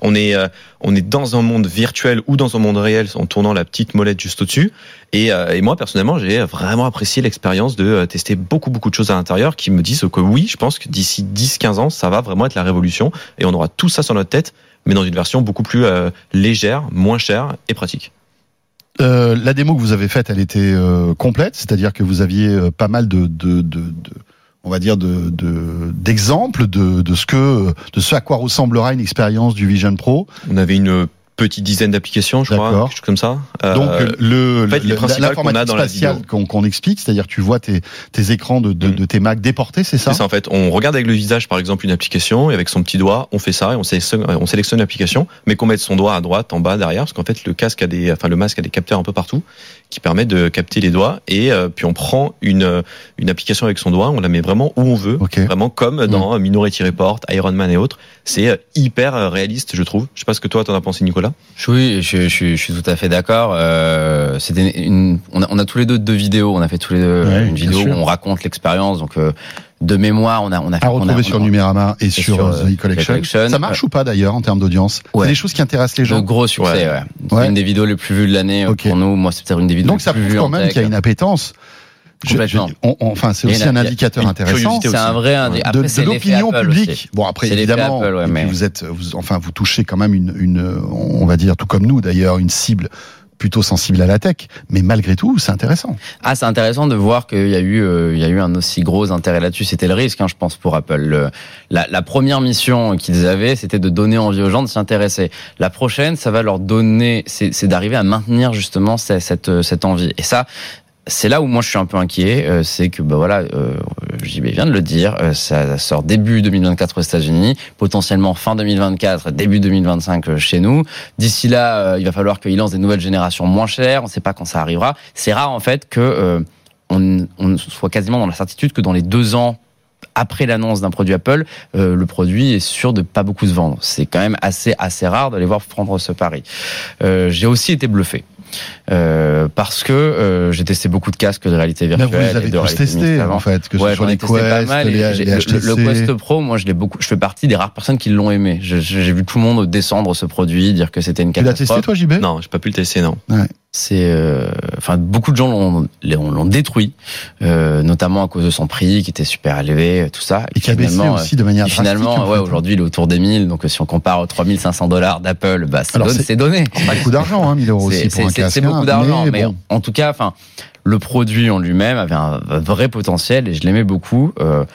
On est euh, on est dans un monde virtuel ou dans un monde réel en tournant la petite molette juste au-dessus. Et, euh, et moi personnellement, j'ai vraiment apprécié l'expérience de euh, tester beaucoup beaucoup de choses à l'intérieur qui me disent que oui, je pense que d'ici 10-15 ans, ça va vraiment être la révolution et on aura tout ça sur notre tête, mais dans une version beaucoup plus euh, légère, moins chère et pratique. Euh, la démo que vous avez faite, elle était euh, complète, c'est-à-dire que vous aviez euh, pas mal de, on va dire, de- d'exemples de, de, ce que, de ce à quoi ressemblera une expérience du Vision Pro. On avait une petite dizaine d'applications, je crois, quelque chose comme ça. Euh, Donc le, en fait, le- l'informatique la spatiale qu'on qu'on explique, c'est-à-dire tu vois tes, tes écrans de, de, Mm. de tes Mac déportés, c'est ça C'est ça en fait. On regarde avec le visage par exemple une application et avec son petit doigt, on fait ça et on sélectionne, on sélectionne l'application, mais qu'on mette son doigt à droite, en bas, derrière, parce qu'en fait le casque a des, enfin le masque a des capteurs un peu partout qui permettent de capter les doigts et euh, puis on prend une euh, une application avec son doigt, on la met vraiment où on veut, Ok. vraiment comme dans Minority Report, Iron Man et autres. C'est euh, hyper euh, réaliste, je trouve. Je sais pas ce que toi t'en as pensé, Nicolas. Oui, je, je, je suis tout à fait d'accord. Euh, une, on a, on a tous les deux deux vidéos. On a fait tous les deux Ouais, une vidéo où on raconte l'expérience. Donc euh, de mémoire, on a on a fait À on a- retrouver on a- sur Numérama et, sur, sur, euh, euh, The E-Collection. E-Collection. Ça marche ou pas d'ailleurs en termes d'audience? Ouais. C'est des choses qui intéressent les de gens. gros succès. Ouais. Ouais. C'est Ouais. une des vidéos les plus vues de l'année euh, pour nous. Moi, c'est peut-être une des vidéos Donc les ça plus prouve vues quand même qu'il y a une appétence. Je- Complètement. je- on- on- enfin, c'est a aussi un indicateur intéressant. C'est un vrai indi- de, l'opinion Apple publique. aussi. Bon après évidemment, Apple, ouais, et puis mais- vous êtes, vous- enfin vous touchez quand même une, une, on va dire tout comme nous d'ailleurs, une cible plutôt sensible à la tech, mais malgré tout, c'est intéressant. Ah, c'est intéressant de voir qu'il y a eu, euh, il y a eu un aussi gros intérêt là-dessus. C'était le risque, hein, je pense, pour Apple. Le- la, la première mission qu'ils avaient, c'était de donner envie aux gens de s'y intéresser. La prochaine, ça va leur donner, c'est c'est d'arriver à maintenir justement cette, cette, cette envie. Et ça, c'est là où moi je suis un peu inquiet, euh, c'est que bah voilà, euh, JB vient de le dire, euh, ça sort début 2024 aux États-Unis, potentiellement fin 2024, début 2025 euh, chez nous. D'ici là, euh, il va falloir qu'ils lancent des nouvelles générations moins chères. On ne sait pas quand ça arrivera. C'est rare en fait que euh, on, on soit quasiment dans la certitude que dans les deux ans après l'annonce d'un produit Apple, euh, le produit est sûr de pas beaucoup se vendre. C'est quand même assez assez rare de les voir prendre ce pari. Euh, J'ai aussi été bluffé. Euh, parce que euh, j'ai testé beaucoup de casques de réalité Mais virtuelle. vous les et avez de tous testés en fait, que ce Ouais, soit j'en ai les testé pas mal. les, les le, HTC. le Quest Pro, moi, je l'ai beaucoup. Je fais partie des rares personnes qui l'ont aimé. J'ai vu tout le monde descendre ce produit, dire que c'était une Tu l'as testé catastrophe. toi, JB Non, j'ai pas pu le tester, non. C'est, euh, enfin, beaucoup de gens l'ont l'ont détruit, euh, notamment à cause de son prix qui était super élevé, tout ça. Et qui a baissé aussi de manière Et drastique. finalement, en ouais, fait. aujourd'hui, il est autour des 1000. Donc, si on compare aux 3500 dollars d'Apple, bah, c'est- ses données. C'est beaucoup d'argent, hein, 1000 euros C'est- aussi pour c'est- un beaucoup hein, d'argent, mais, bon. en tout cas, enfin, le produit en lui-même avait un vrai potentiel et je l'aimais beaucoup. Euh,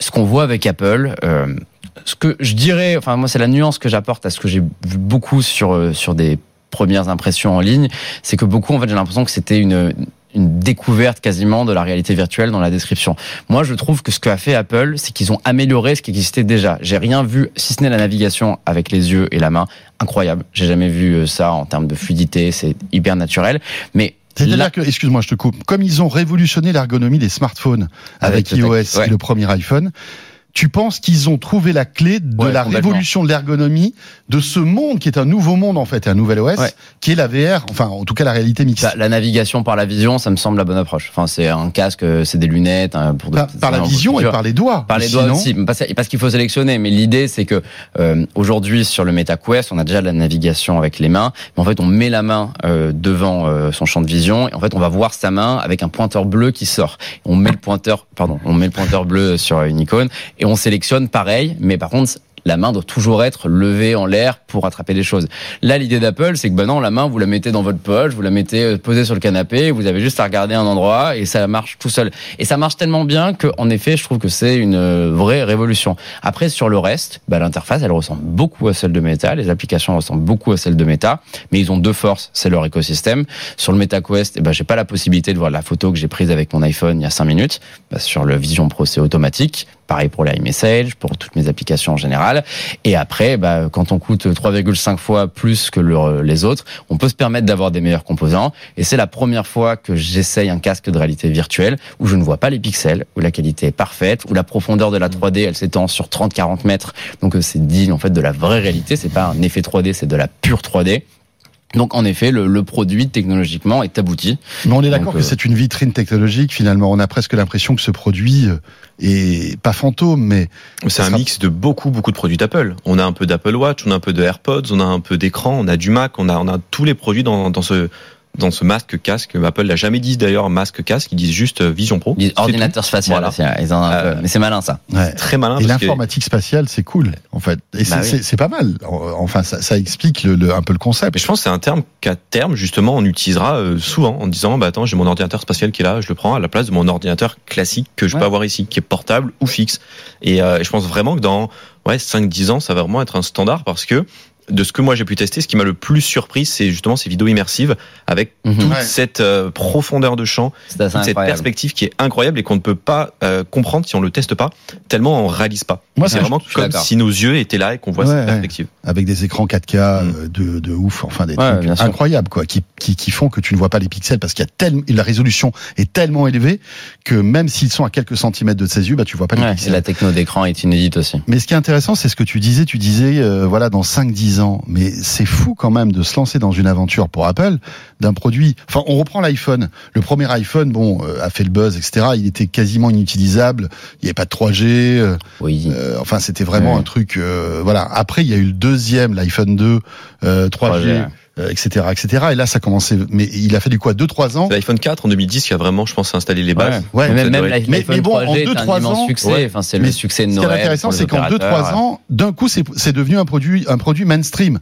ce qu'on voit avec Apple, euh, ce que je dirais, enfin moi c'est la nuance que j'apporte à ce que j'ai vu beaucoup sur euh, sur des premières impressions en ligne, c'est que beaucoup en fait j'ai l'impression que c'était une une découverte quasiment de la réalité virtuelle dans la description. Moi, je trouve que ce qu'a fait Apple, c'est qu'ils ont amélioré ce qui existait déjà. J'ai rien vu, si ce n'est la navigation avec les yeux et la main, incroyable. J'ai jamais vu euh, ça en termes de fluidité, c'est hyper naturel. Mais C'est-à-dire que, excuse-moi, je te coupe, comme ils ont révolutionné l'ergonomie des smartphones avec, iOS ouais. et le premier iPhone, tu penses qu'ils ont trouvé la clé de Ouais, la révolution de l'ergonomie de ce monde qui est un nouveau monde en fait, un nouvel OS, Ouais. qui est la VR, enfin en tout cas la réalité mixte. Bah, la navigation par la vision, ça me semble la bonne approche. Enfin, c'est un casque, euh, c'est des lunettes hein, pour de- par, par la vision et par les doigts. Par les doigts non aussi, parce, parce qu'il faut sélectionner. Mais l'idée, c'est que euh, aujourd'hui sur le MetaQuest, on a déjà la navigation avec les mains. Mais en fait, on met la main euh, devant euh, son champ de vision et en fait, on va voir sa main avec un pointeur bleu qui sort. On met le pointeur, pardon, on met le pointeur bleu sur une icône et on sélectionne pareil. Mais par contre, la main doit toujours être levée en l'air pour attraper des choses. Là, l'idée d'Apple, c'est que ben non, la main, vous la mettez dans votre poche, vous la mettez euh, posée sur le canapé, vous avez juste à regarder un endroit et ça marche tout seul. Et ça marche tellement bien que, en effet, je trouve que c'est une euh, vraie révolution. Après, sur le reste, bah, l'interface, elle ressemble beaucoup à celle de Meta, les applications ressemblent beaucoup à celles de Meta, mais ils ont deux forces, c'est leur écosystème. Sur le MetaQuest, eh ben, j'ai pas la possibilité de voir la photo que j'ai prise avec mon iPhone il y a cinq minutes. Sur le Vision Pro, c'est automatique. Pareil pour l'iMessage, pour toutes mes applications en général. Et après, bah, quand on coûte 3,5 fois plus que le- les autres, on peut se permettre d'avoir des meilleurs composants. Et c'est la première fois que j'essaye un casque de réalité virtuelle où je ne vois pas les pixels, où la qualité est parfaite, où la profondeur de la 3D, elle s'étend sur 30-40 mètres. Donc euh, c'est digne en fait de la vraie réalité. C'est pas un effet 3D, c'est de la pure 3D. Donc en effet, le, le produit technologiquement est abouti. Mais on est d'accord que euh, c'est une vitrine technologique. Finalement, on a presque l'impression que ce produit euh, est pas fantôme, mais C'est un sera- mix de beaucoup, beaucoup de produits d'Apple. On a un peu d'Apple Watch, on a un peu de AirPods, on a un peu d'écran, on a du Mac, on a, on a tous les produits dans, dans ce, dans ce masque casque. Apple l'a jamais dit d'ailleurs masque casque, ils disent juste euh, Vision Pro. Ils disent ordinateur spatial. Voilà. c'est- ils en ont Euh, mais c'est malin ça. ouais. Très malin. Et que- l'informatique spatiale, c'est cool, en fait. Et c'est Bah c'est- pas mal. Enfin, ça, ça explique le, le- un peu le concept. Mais je pense que c'est un terme qu'à terme, justement, on utilisera euh, souvent en disant, bah attends, j'ai mon ordinateur spatial qui est là, je le prends à la place de mon ordinateur classique que je Ouais. peux avoir ici, qui est portable ou fixe. Et euh, je pense vraiment que dans ouais, 5-10 ans, ça va vraiment être un standard parce que de ce que moi j'ai pu tester, ce qui m'a le plus surpris, c'est justement ces vidéos immersives avec Mhm. toute Ouais. cette euh, profondeur de champ, cette incroyable. perspective qui est incroyable et qu'on ne peut pas euh, comprendre si on le teste pas, tellement on réalise pas. Moi, c'est vraiment comme si nos yeux étaient là et qu'on voit Ouais, cette ouais. perspective. avec des écrans 4K Mm. euh, de, de ouf, enfin des Ouais, trucs incroyables quoi, qui, qui, qui font que tu ne vois pas les pixels parce qu'il y a tellement la résolution est tellement élevée que même s'ils sont à quelques centimètres de ses yeux, bah tu vois pas les Ouais, et pixels. la techno d'écran est inédite aussi. Mais ce qui est intéressant, c'est ce que tu disais. Tu disais, euh, voilà, dans 5-10 ans. Mais c'est fou quand même de se lancer dans une aventure pour Apple d'un produit. Enfin, on reprend l'iPhone. Le premier iPhone, bon, euh, a fait le buzz, etc. Il était quasiment inutilisable. Il n'y avait pas de 3G. euh, Oui. euh, enfin, c'était vraiment Ouais. un truc. euh, voilà. Après, il y a eu le deuxième, l'iPhone 2, euh, 3G, 3G. Euh, etc., etc. Et là, ça commençait. Mais il a fallu quoi, 2-3 ans? L'iPhone 4 en 2010 qui a vraiment, je pense, installé les bases. Ouais, Mais ça même, même l'iPhone Mais- mais bon, en 3G est deux, un trois immense ans, succès. ouais. Enfin, c'est Mais le succès de Ce qui est Noël. intéressant, c'est qu'en 2-3 opérateurs. ans, d'un coup, c'est c'est devenu un produit, un produit mainstream.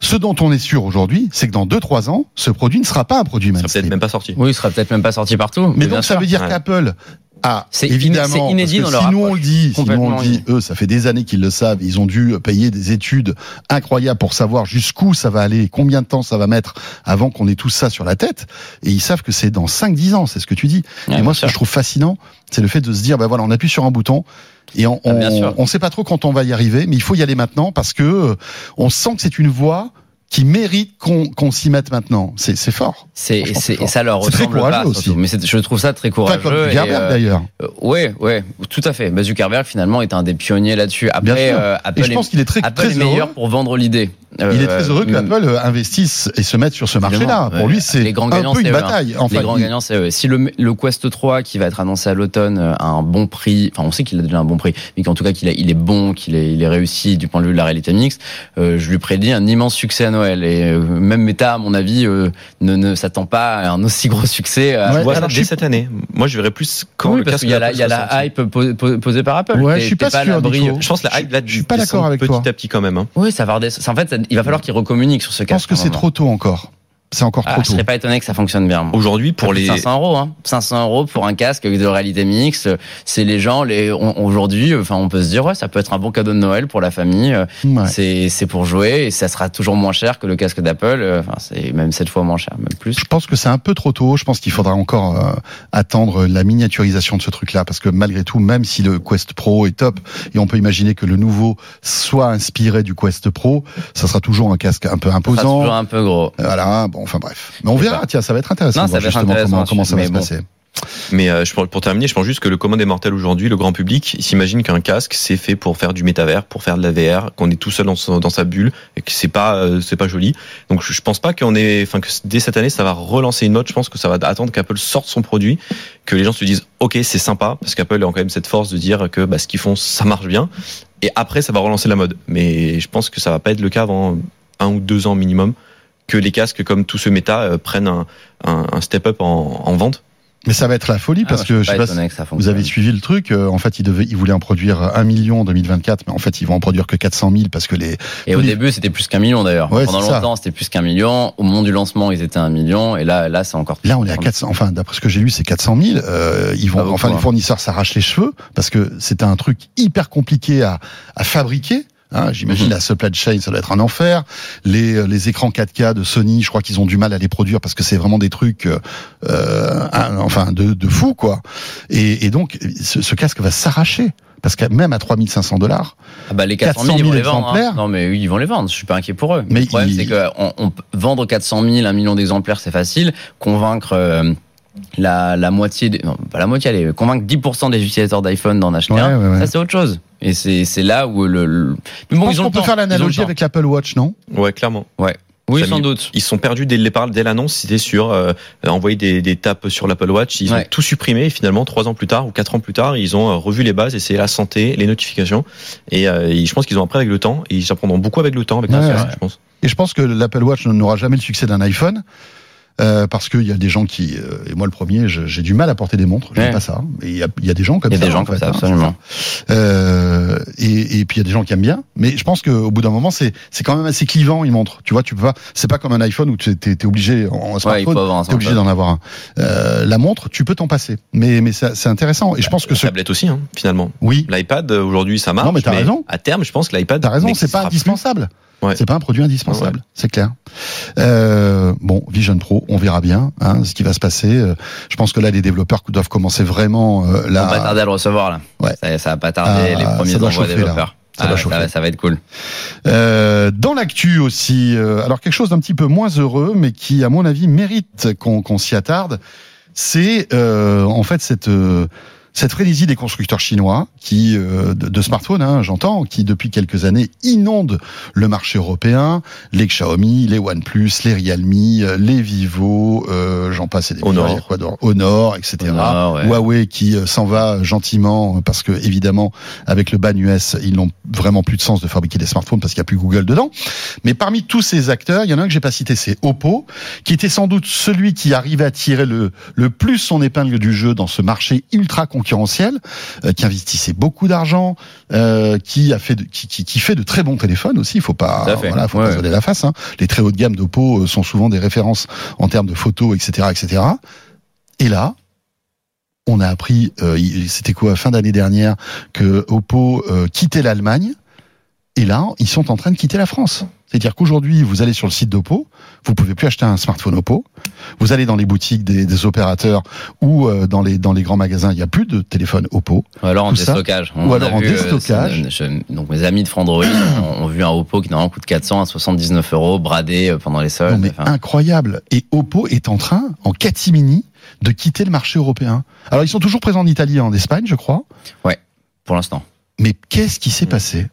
Ce dont on est sûr aujourd'hui, c'est que dans 2-3 ans, ce produit ne sera pas un produit Ça serait mainstream. peut-être même pas sorti. Oui, il sera peut-être même pas sorti partout. Mais donc, ça sûr. veut dire Ouais. qu'Apple a C'est évidemment, c'est inédit parce que dans leur si nous on le approche. dit, si nous on le dit, inédit. eux, ça fait des années qu'ils le savent, ils ont dû payer des études incroyables pour savoir jusqu'où ça va aller, combien de temps ça va mettre avant qu'on ait tout ça sur la tête, et ils savent que c'est dans 5-10 ans, c'est ce que tu dis. Ouais, et moi, ce que je trouve fascinant, c'est le fait de se dire, ben voilà, on appuie sur un bouton, et on, Ah, on, on sait pas trop quand on va y arriver, mais il faut y aller maintenant parce que euh, on sent que c'est une voie qui mérite qu'on qu'on s'y mette maintenant. C'est c'est fort. C'est, et ça leur très ressemble courageux pas, aussi. surtout. Mais je trouve ça très courageux. comme et, Zuckerberg euh, d'ailleurs. euh, ouais, ouais, tout à fait. Bah, Zuckerberg finalement est un des pionniers là-dessus. Après, euh, Et Apple, je est, pense qu'il est très, Apple très est meilleur heureux. pour vendre l'idée. Il est très heureux que Euh, Apple euh, investisse et se mette sur ce marché-là. Pour lui, c'est un gagnants, peu une hein. bataille. Enfin, les grands il- gagnants, c'est eux. Si le, le Quest 3 qui va être annoncé à l'automne euh, a un bon prix, enfin on sait qu'il a déjà un bon prix, mais qu'en tout cas qu'il il est bon, qu'il est, il est réussi du point de vue de la réalité mixte, euh, je lui prédis un immense succès à Noël. Et euh, même Meta, à mon avis, euh, ne, ne s'attend pas à un aussi gros succès. euh, Ouais, Je vois alors, ça je dès cette année. Moi, je verrais plus quand oui, le parce qu'il y a la, y a hype po- po- posée par Apple. Ouais, je suis pas à sûr. Je pense que la hype là, Je suis pas d'accord avec toi. petit à petit quand même. hein. Oui, ça va redescendre. En fait, ça- il va falloir qu'ils recommuniquent sur ce Je cas. pense que c'est trop tôt encore. C'est encore Ah, trop je tôt. serais pas étonné que ça fonctionne bien. Aujourd'hui, pour les 500 euros, hein. 500 euros pour un casque de réalité mixte. C'est les gens, les aujourd'hui, enfin, on peut se dire ouais, ça peut être un bon cadeau de Noël pour la famille. Euh, Ouais. C'est c'est pour jouer et ça sera toujours moins cher que le casque d'Apple. Euh, Enfin, c'est même sept fois moins cher, même plus. Je pense que c'est un peu trop tôt. Je pense qu'il faudra encore euh, attendre la miniaturisation de ce truc-là, parce que malgré tout, même si le Quest Pro est top, et on peut imaginer que le nouveau soit inspiré du Quest Pro, ça sera toujours un casque un peu Ça sera imposant. toujours un peu gros. Voilà, bon, enfin bref. Mais on verra, pas. tiens, ça va être intéressant Non, ça voir va être justement intéressant comment, comment ça va se bon. passer. Mais euh, je, pour pour terminer, je pense juste que le commun des mortels aujourd'hui, le grand public, il s'imagine qu'un casque c'est fait pour faire du métavers, pour faire de la VR, qu'on est tout seul dans, son- dans sa bulle et que c'est pas euh, c'est pas joli. Donc je, je pense pas qu'on est, enfin que dès cette année ça va relancer une mode. Je pense que ça va attendre qu'Apple sorte son produit, que les gens se disent ok c'est sympa parce qu'Apple a quand même cette force de dire que bah, ce qu'ils font ça marche bien. Et après ça va relancer la mode. Mais je pense que ça va pas être le cas avant un ou deux ans minimum que les casques comme tout ce méta euh, prennent un, un, un step up en, en vente. Mais ça va être la folie parce Ah, que moi, je sais pas si que vous avez suivi le truc. euh, en fait, ils devaient, ils voulaient en produire un million en 2024, mais en fait, ils vont en produire que 400 000 parce que les. Et au début, c'était plus qu'un million d'ailleurs. Ouais, Pendant longtemps, c'était plus qu'un million. Au moment du lancement, ils étaient un million. Et là, là, c'est encore. Là, on est à 400. Enfin, d'après ce que j'ai lu, c'est 400 000. Euh, ils vont, beaucoup, enfin, les hein. fournisseurs s'arrachent les cheveux parce que c'est un truc hyper compliqué à, à fabriquer. Hein, J'imagine Mhm. la supply chain, ça doit être un enfer. Les, les écrans 4K de Sony, je crois qu'ils ont du mal à les produire parce que c'est vraiment des trucs, euh, euh, enfin, de, de fou, quoi. Et, et donc, ce, ce casque va s'arracher. Parce que même à 3500 dollars, Ah bah, les 400 000, 400 ils 000 vont les vendre. hein. Non, mais oui, ils vont les vendre. Je suis pas inquiet pour eux. Mais le problème, ils- c'est que on, on peut vendre 400 000, un million d'exemplaires, c'est facile. Convaincre euh, la, la moitié, non, pas la moitié, allez, convaincre 10% des utilisateurs d'iPhone d'en acheter Ouais, un, ouais, ouais. ça c'est autre chose. Et c'est c'est là où le. le... Mais je bon, pense ils ont qu'on le peut temps. faire l'analogie avec l'Apple Watch, non? Ouais, clairement. Oui, Ça sans mis- doute. Ils sont perdus dès le départ, dès l'annonce. C'était sur euh, envoyer des, des tapes sur l'Apple Watch. Ils ont Ouais. tout supprimé. Et finalement, trois ans plus tard ou quatre ans plus tard, ils ont euh, revu les bases. Et c'est la santé, les notifications. Et, euh, et je pense qu'ils ont appris avec le temps. Et ils apprendront beaucoup avec le temps, avec Ouais, la ouais. je pense. Et je pense que l'Apple Watch n'aura jamais le succès d'un iPhone. Euh, parce qu'il y a des gens qui, euh, et moi le premier, j'ai du mal à porter des montres, j'aime Ouais. pas ça. Et il y a, il y a des gens comme Il y a ça. des gens en comme fait, ça, hein, absolument. Euh, et, et puis il y a des gens qui aiment bien, mais je pense qu'au bout d'un moment, c'est c'est quand même assez clivant. Ils montrent, tu vois, tu peux pas. C'est pas comme un iPhone où tu es, obligé en Ouais, smartphone, un t'es obligé d'en avoir un. Euh, la montre, tu peux t'en passer, mais mais c'est intéressant. Et je pense que La ce, tablette aussi, hein, finalement. oui, L'iPad euh, aujourd'hui, ça marche. Non, mais t'as raison. À terme, je pense que l'iPad. T'as raison, c'est pas plus. Ouais. C'est pas un produit indispensable, c'est clair. Euh, bon, Vision Pro, on verra bien hein, ce qui va se passer. Euh, Je pense que là, les développeurs doivent commencer vraiment euh, On va pas là. tarder à le recevoir là. Ouais. Ça, ça va pas tarder. Ah, les premiers envois chauffer, développeurs. là. Ça Ah, va, ça va être cool. Euh, dans l'actu aussi, euh, alors quelque chose d'un petit peu moins heureux, mais qui, à mon avis, mérite qu'on qu'on s'y attarde, c'est euh, en fait cette euh, cette frénésie des constructeurs chinois qui euh, de, de smartphones, hein, j'entends, qui depuis quelques années inondent le marché européen, les Xiaomi, les OnePlus, les Realme, euh, les Vivo, euh, j'en passe et des Honor. quoi Honor, etc. Honor, ouais. Huawei qui euh, s'en va gentiment parce que évidemment avec le ban US ils n'ont vraiment plus de sens de fabriquer des smartphones parce qu'il n'y a plus Google dedans. Mais parmi tous ces acteurs, il y en a un que j'ai pas cité, c'est Oppo, qui était sans doute celui qui arrivait à tirer le, le plus son épingle du jeu dans ce marché ultra concurrentiel, euh, qui investissait beaucoup d'argent, euh, qui a fait de, qui, qui, qui fait de très bons téléphones aussi. Il faut pas, voilà, faut Ouais, pas se donner la face. Hein. Les très haut de gamme d'Oppo euh, sont souvent des références en termes de photos, etc., etc. Et là, on a appris, euh, c'était quoi, fin d'année dernière, que Oppo euh, quittait l'Allemagne. Et là, ils sont en train de quitter la France. C'est-à-dire qu'aujourd'hui, vous allez sur le site d'Oppo, vous pouvez plus acheter un smartphone Oppo. Vous allez dans les boutiques des, des opérateurs ou euh, dans les dans les grands magasins, il n'y a plus de téléphone Oppo. Ou alors en Tout déstockage. Ou alors en vu, euh, déstockage. je- donc mes amis de Frandroid ont, ont vu un Oppo qui normalement coûte 400 à 79 euros bradé euh, pendant les soldes. Non mais Enfin, incroyable. Et Oppo est en train, en catimini, de quitter le marché européen. Alors ils sont toujours présents en Italie et en Espagne, je crois. pour l'instant. Mais qu'est-ce qui s'est passé?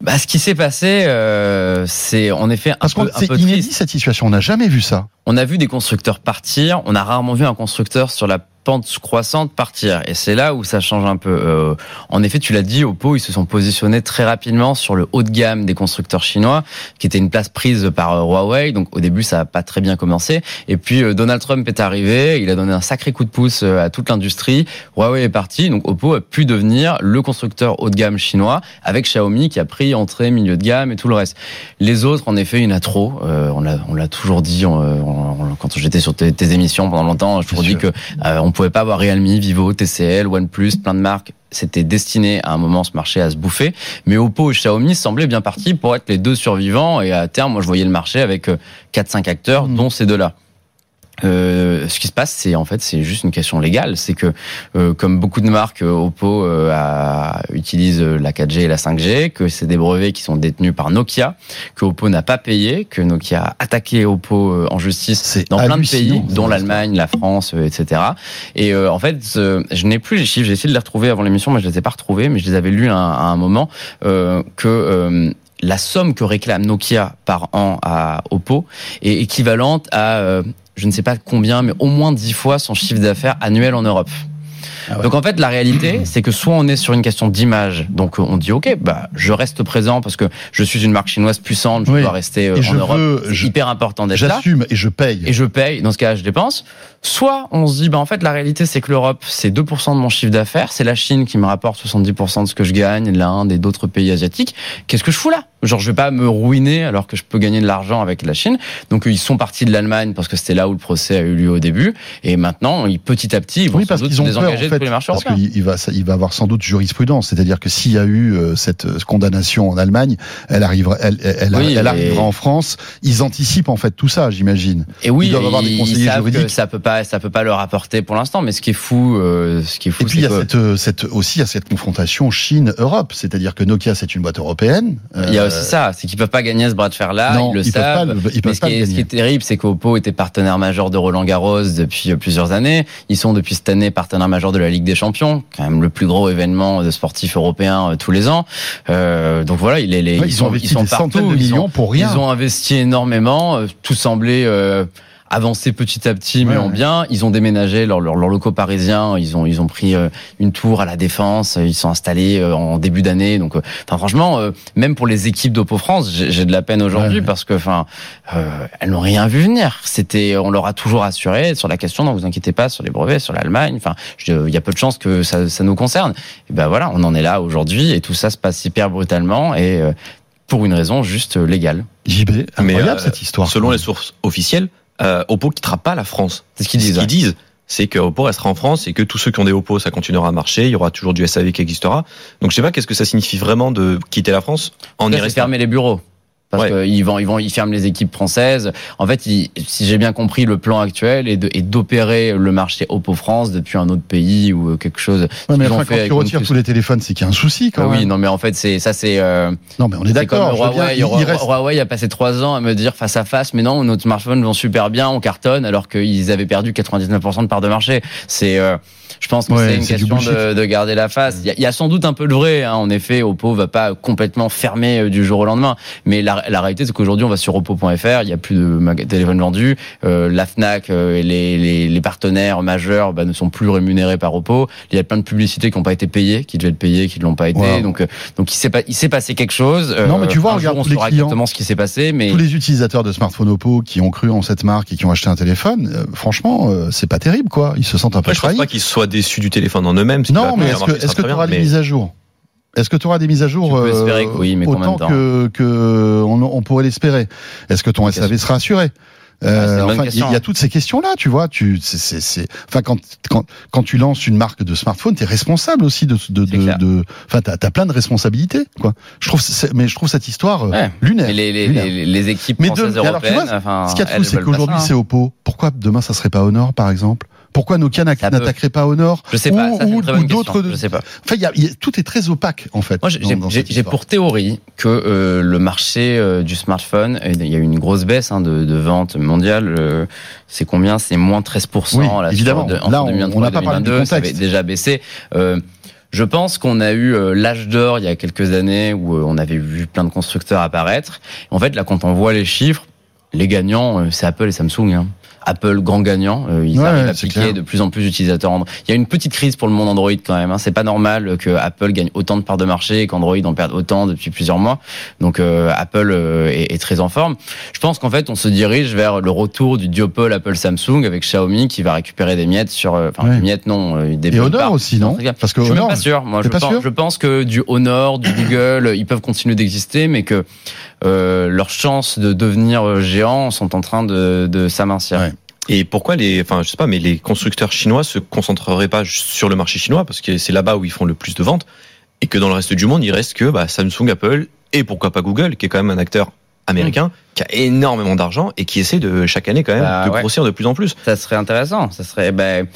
Bah, ce qui s'est passé, euh, c'est en effet un Parce peu, un peu inédit triste. cette situation. On n'a jamais vu ça. On a vu des constructeurs partir. On a rarement vu un constructeur sur la pente croissante partir. Et c'est là où ça change un peu. Euh, en effet, tu l'as dit, Oppo, ils se sont positionnés très rapidement sur le haut de gamme des constructeurs chinois, qui était une place prise par euh, Huawei. Donc au début, ça n'a pas très bien commencé. Et puis euh, Donald Trump est arrivé, il a donné un sacré coup de pouce euh, à toute l'industrie. Huawei est parti, donc Oppo a pu devenir le constructeur haut de gamme chinois, avec Xiaomi qui a pris entrée, milieu de gamme et tout le reste. Les autres, en effet, il y en a trop. Euh, on l'a, toujours dit on- on- quand j'étais sur tes, tes émissions pendant longtemps. J'ai toujours dit que euh, on pouvait pas avoir Realme, Vivo, TCL, OnePlus, plein de marques. C'était destiné à un moment ce marché à se bouffer. Mais Oppo et Xiaomi semblaient bien partis pour être les deux survivants. Et à terme, moi, je voyais le marché avec euh, 4-5 acteurs, Mhm. dont ces deux-là. Euh, ce qui se passe, c'est en fait c'est juste une question légale. C'est que euh, comme beaucoup de marques, euh, Oppo euh, a, utilise la 4G et la 5G, que c'est des brevets qui sont détenus par Nokia, que Oppo n'a pas payé, que Nokia a attaqué Oppo en justice dans plein de pays, dont l'Allemagne, la France, etc. Et en fait, je n'ai plus les chiffres. J'ai essayé de les retrouver avant l'émission, mais je les ai pas retrouvés. Mais je les avais lus à, à un moment que la somme que réclame Nokia par an à Oppo est équivalente à je ne sais pas combien, mais au moins 10 fois son chiffre d'affaires annuel en Europe. Ah Donc en fait, la réalité, c'est que soit on est sur une question d'image, donc on dit ok, bah je reste présent parce que je suis une marque chinoise puissante, je dois rester euh, en Europe. C'est hyper important d'être là. J'assume et je paye. Et je paye. Dans ce cas, je dépense. Soit on se dit, bah en fait, la réalité, c'est que l'Europe, c'est 2% de mon chiffre d'affaires, c'est la Chine qui me rapporte 70% de ce que je gagne, l'Inde et d'autres pays asiatiques. Qu'est-ce que je fous là? Genre, je vais pas me ruiner alors que je peux gagner de l'argent avec la Chine. Donc, ils sont partis de l'Allemagne parce que c'était là où le procès a eu lieu au début. Et maintenant, petit à petit, ils vont oui, parce qu'ils ont désengager peur, en fait, de tous les marchés parce qu'il va, il va avoir sans doute jurisprudence. C'est-à-dire que s'il y a eu euh, cette euh, condamnation en Allemagne, elle arrivera, elle, elle, elle arrivera en France. Ils anticipent en fait tout ça, j'imagine. Et oui, ils doivent avoir des conseillers juridiques. ça peut pas, ça peut pas leur apporter pour l'instant. Mais ce qui est fou, euh, ce qui est fou. Et puis il y a cette, cette, aussi il y a cette confrontation Chine-Europe. C'est-à-dire que Nokia c'est une boîte européenne. Il y a aussi ça, c'est qu'ils peuvent pas gagner ce bras de fer là. ils le savent. Peuvent pas, ils mais ce, qui est, ce qui est terrible, c'est qu'Oppo était partenaire majeur de Roland Garros depuis plusieurs années. Ils sont depuis cette année partenaire majeur de la Ligue des Champions, quand même le plus gros événement de sportifs européens euh, tous les ans. Euh, donc voilà, il est, les, ils, ont investi sont des partout, de millions pour rien. Ils ont investi énormément. Euh, tout semblait euh, avancer petit à petit, mais en bien. Ils ont déménagé leurs leur, leur locaux parisiens. Ils ont ils ont pris euh, une tour à la défense. Ils sont installés euh, en début d'année. Donc, euh, enfin franchement, même pour les équipes d'Oppo France, j'ai de la peine aujourd'hui parce que, enfin, elles n'ont rien vu venir. C'était, on leur a toujours assuré sur la question. Non, vous inquiétez pas sur les brevets, sur l'Allemagne. Enfin, il y a peu de chances que ça, ça nous concerne. Et ben voilà, on en est là aujourd'hui et tout ça se passe hyper brutalement et pour une raison juste légale. JB, incroyable cette histoire. Selon les sources officielles, euh, Oppo quittera pas la France. C'est ce qu'ils disent. Ce qu'ils disent, c'est que Oppo restera en France et que tous ceux qui ont des Oppo, ça continuera à marcher. Il y aura toujours du SAV qui existera. Donc je sais pas qu'est-ce que ça signifie vraiment de quitter la France en y restant. fermer les bureaux parce qu'ils vont, ils vont, ils ferment les équipes françaises. En fait, si j'ai bien compris, le plan actuel est d'opérer le marché Oppo France depuis un autre pays ou quelque chose. Ouais, mais enfin, quand tu retires tous les téléphones, c'est qu'il y a un souci quand ah même. Oui, non, mais en fait, c'est ça, c'est. Euh, non, mais on est, d'accord. Huawei, il. Huawei a passé trois ans à me dire face à face, mais non, nos smartphones vont super bien, on cartonne, alors qu'ils avaient perdu 99% de part de marché. C'est euh, je pense que c'est une question de, de, garder la face. Il y, a, il y, a, sans doute un peu le vrai. Hein. En effet, Oppo va pas complètement fermer euh, du jour au lendemain. Mais la, la réalité, c'est qu'aujourd'hui, on va sur oppo.fr. Il y a plus de téléphones vendus. Euh, la Fnac euh, et les, les, les, partenaires majeurs bah, ne sont plus rémunérés par Oppo. Il y a plein de publicités qui n'ont pas été payées, qui devaient être payées, qui ne l'ont pas été. Donc, euh, donc il s'est pas, il s'est passé quelque chose. Non, mais tu vois, regarde on saura exactement ce qui s'est passé. Mais tous les utilisateurs de smartphones Oppo qui ont cru en cette marque et qui ont acheté un téléphone, franchement, c'est pas terrible, quoi. Ils se sentent un peu trahis. Je pense pas qu'ils soient déçus du téléphone en eux-mêmes. Non, mais est-ce que tu auras des mises à jour? Est-ce que tu auras des mises à jour euh, oui, mais autant que, que on, on pourrait l'espérer? Est-ce que ton SAV sera assuré? Euh, enfin, il y, a toutes ces questions-là, tu vois. Tu, c'est, c'est, enfin, quand, quand, quand tu lances une marque de smartphone, t'es responsable aussi de, de, de, de, enfin, t'as, as plein de responsabilités, quoi. Je trouve, mais je trouve cette histoire euh, lunaire. les, les, Les, les, équipes mais françaises européennes, alors, vois, enfin, ce qu'il y a de fou, c'est qu'aujourd'hui c'est Oppo. Pourquoi demain ça serait pas Honor, par exemple? Pourquoi Nokia n'attaquerait pas au nord Je sais pas. Ou, ou d'autres. Je sais pas. Enfin, y a, y a, tout est très opaque en fait. Moi, j'ai pour théorie que euh, le marché euh, du smartphone, il y a eu une grosse baisse hein, de, de vente mondiale. Euh, c'est combien? C'est moins 13 oui, là, évidemment. Sur, là, on n'a pas parlé de ça avait déjà baissé. Euh, je pense qu'on a eu l'âge d'or il y a quelques années où on avait vu plein de constructeurs apparaître. En fait, là, quand on voit les chiffres, les gagnants, c'est Apple et Samsung. Hein. Apple grand gagnant. Euh, ils arrivent à piquer de plus en plus d'utilisateurs Android. Il y a une petite crise pour le monde Android quand même. Hein. C'est pas normal que Apple gagne autant de parts de marché et qu'Android en perde autant depuis plusieurs mois. Donc euh, Apple euh, est, est, très en forme. Je pense qu'en fait on se dirige vers le retour du duopole Apple Samsung avec Xiaomi qui va récupérer des miettes sur, enfin des miettes non, des et Honor aussi non Parce que je suis même pas sûr. Moi je pense, je pense que du Honor, du Google, ils peuvent continuer d'exister, mais que euh, leurs chances de devenir géants sont en train de, de s'amincir. Ouais. Et pourquoi les, enfin, je sais pas, mais les constructeurs chinois se concentreraient pas sur le marché chinois parce que c'est là-bas où ils font le plus de ventes et que dans le reste du monde, il reste que bah, Samsung, Apple et pourquoi pas Google, qui est quand même un acteur américain qui a énormément d'argent et qui essaie de chaque année quand même Bah, de ouais. grossir de plus en plus. Ça serait intéressant. Ça serait. Ben,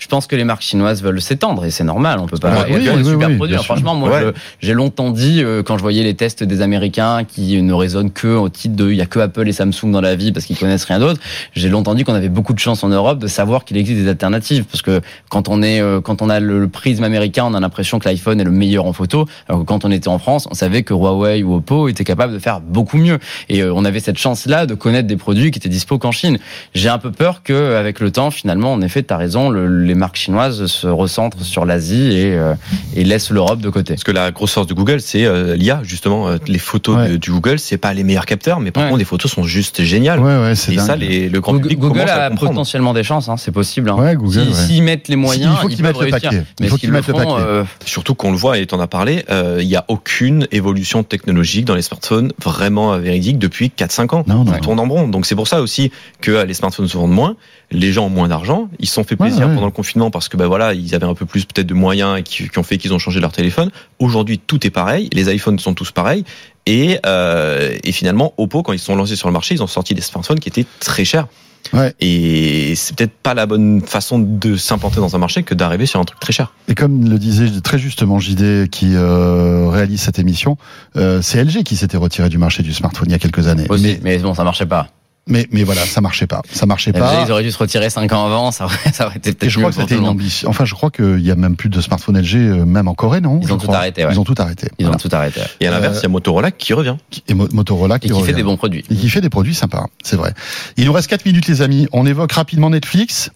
je pense que les marques chinoises veulent s'étendre et c'est normal. On peut pas. Ouais, il y a oui, oui, super oui. Franchement, moi, Ouais. j'ai longtemps dit euh, quand je voyais les tests des Américains qui ne résonnent que au titre de il y a que Apple et Samsung dans la vie parce qu'ils connaissent rien d'autre. J'ai longtemps dit qu'on avait beaucoup de chance en Europe de savoir qu'il existe des alternatives parce que quand on est euh, quand on a le, le prisme américain, on a l'impression que l'iPhone est le meilleur en photo. Alors que quand on était en France, on savait que Huawei ou Oppo étaient capables de faire beaucoup mieux. Et euh, on avait cette chance-là de connaître des produits qui étaient dispo qu'en Chine. J'ai un peu peur que, avec le temps, finalement, en effet, tu as raison, le- les marques chinoises se recentrent sur l'Asie et, euh, et laissent l'Europe de côté. Parce que la grosse force de Google, c'est euh, l'IA justement. Euh, Les photos Ouais. de- du Google, c'est pas les meilleurs capteurs, mais par Ouais. contre, les photos sont juste géniales. Ouais, ouais, c'est Et dingue. ça, les, le grand Google, public Google commence à a comprendre. potentiellement des chances, hein, c'est possible. Hein. Ouais, Google, Si- ouais. S'ils mettent les moyens, il faut ils qu'ils mettent le paquet. Il Mais faut qu'ils mettent le font, paquet. euh, Surtout qu'on le voit et t'en as parlé, euh, il y a aucune évolution technologique dans les smartphones vraiment euh, véridique depuis 4-5 ans. Non, non, Ça non. tourne en rond. Donc c'est pour ça aussi que euh, les smartphones se vendent moins, les gens ont moins d'argent, ils se sont fait Ouais, plaisir ouais. pendant le confinement parce que bah voilà, ils avaient un peu plus peut-être de moyens et qui, qui ont fait qu'ils ont changé leur téléphone. Aujourd'hui, tout est pareil, les iPhones sont tous pareils et, euh, et finalement Oppo quand ils se sont lancés sur le marché, ils ont sorti des smartphones qui étaient très chers. Ouais. Et c'est peut-être pas la bonne façon de s'implanter dans un marché que d'arriver sur un truc très cher. Et comme le disait très justement JD qui euh, réalise cette émission, euh, c'est LG qui s'était retiré du marché du smartphone il y a quelques années. aussi. Mais, Mais, bon, ça marchait pas. Mais, mais voilà, ça marchait pas. Ça marchait LG, pas. ils auraient dû se retirer 5 ans avant, ça aurait, ça aurait été Et peut-être je crois mieux que c'était une ambition. Enfin, je crois qu'il y a même plus de smartphones LG, euh, même en Corée, non? Ils ont tout arrêté, ouais. Ils ont tout arrêté. Ils ont tout arrêté. Et à l'inverse, Euh, il y a Motorola qui revient. Et Mo- Motorola qui, Et qui fait des bons produits. Et qui fait des produits sympas, c'est vrai. Il nous reste 4 minutes, les amis. On évoque rapidement Netflix.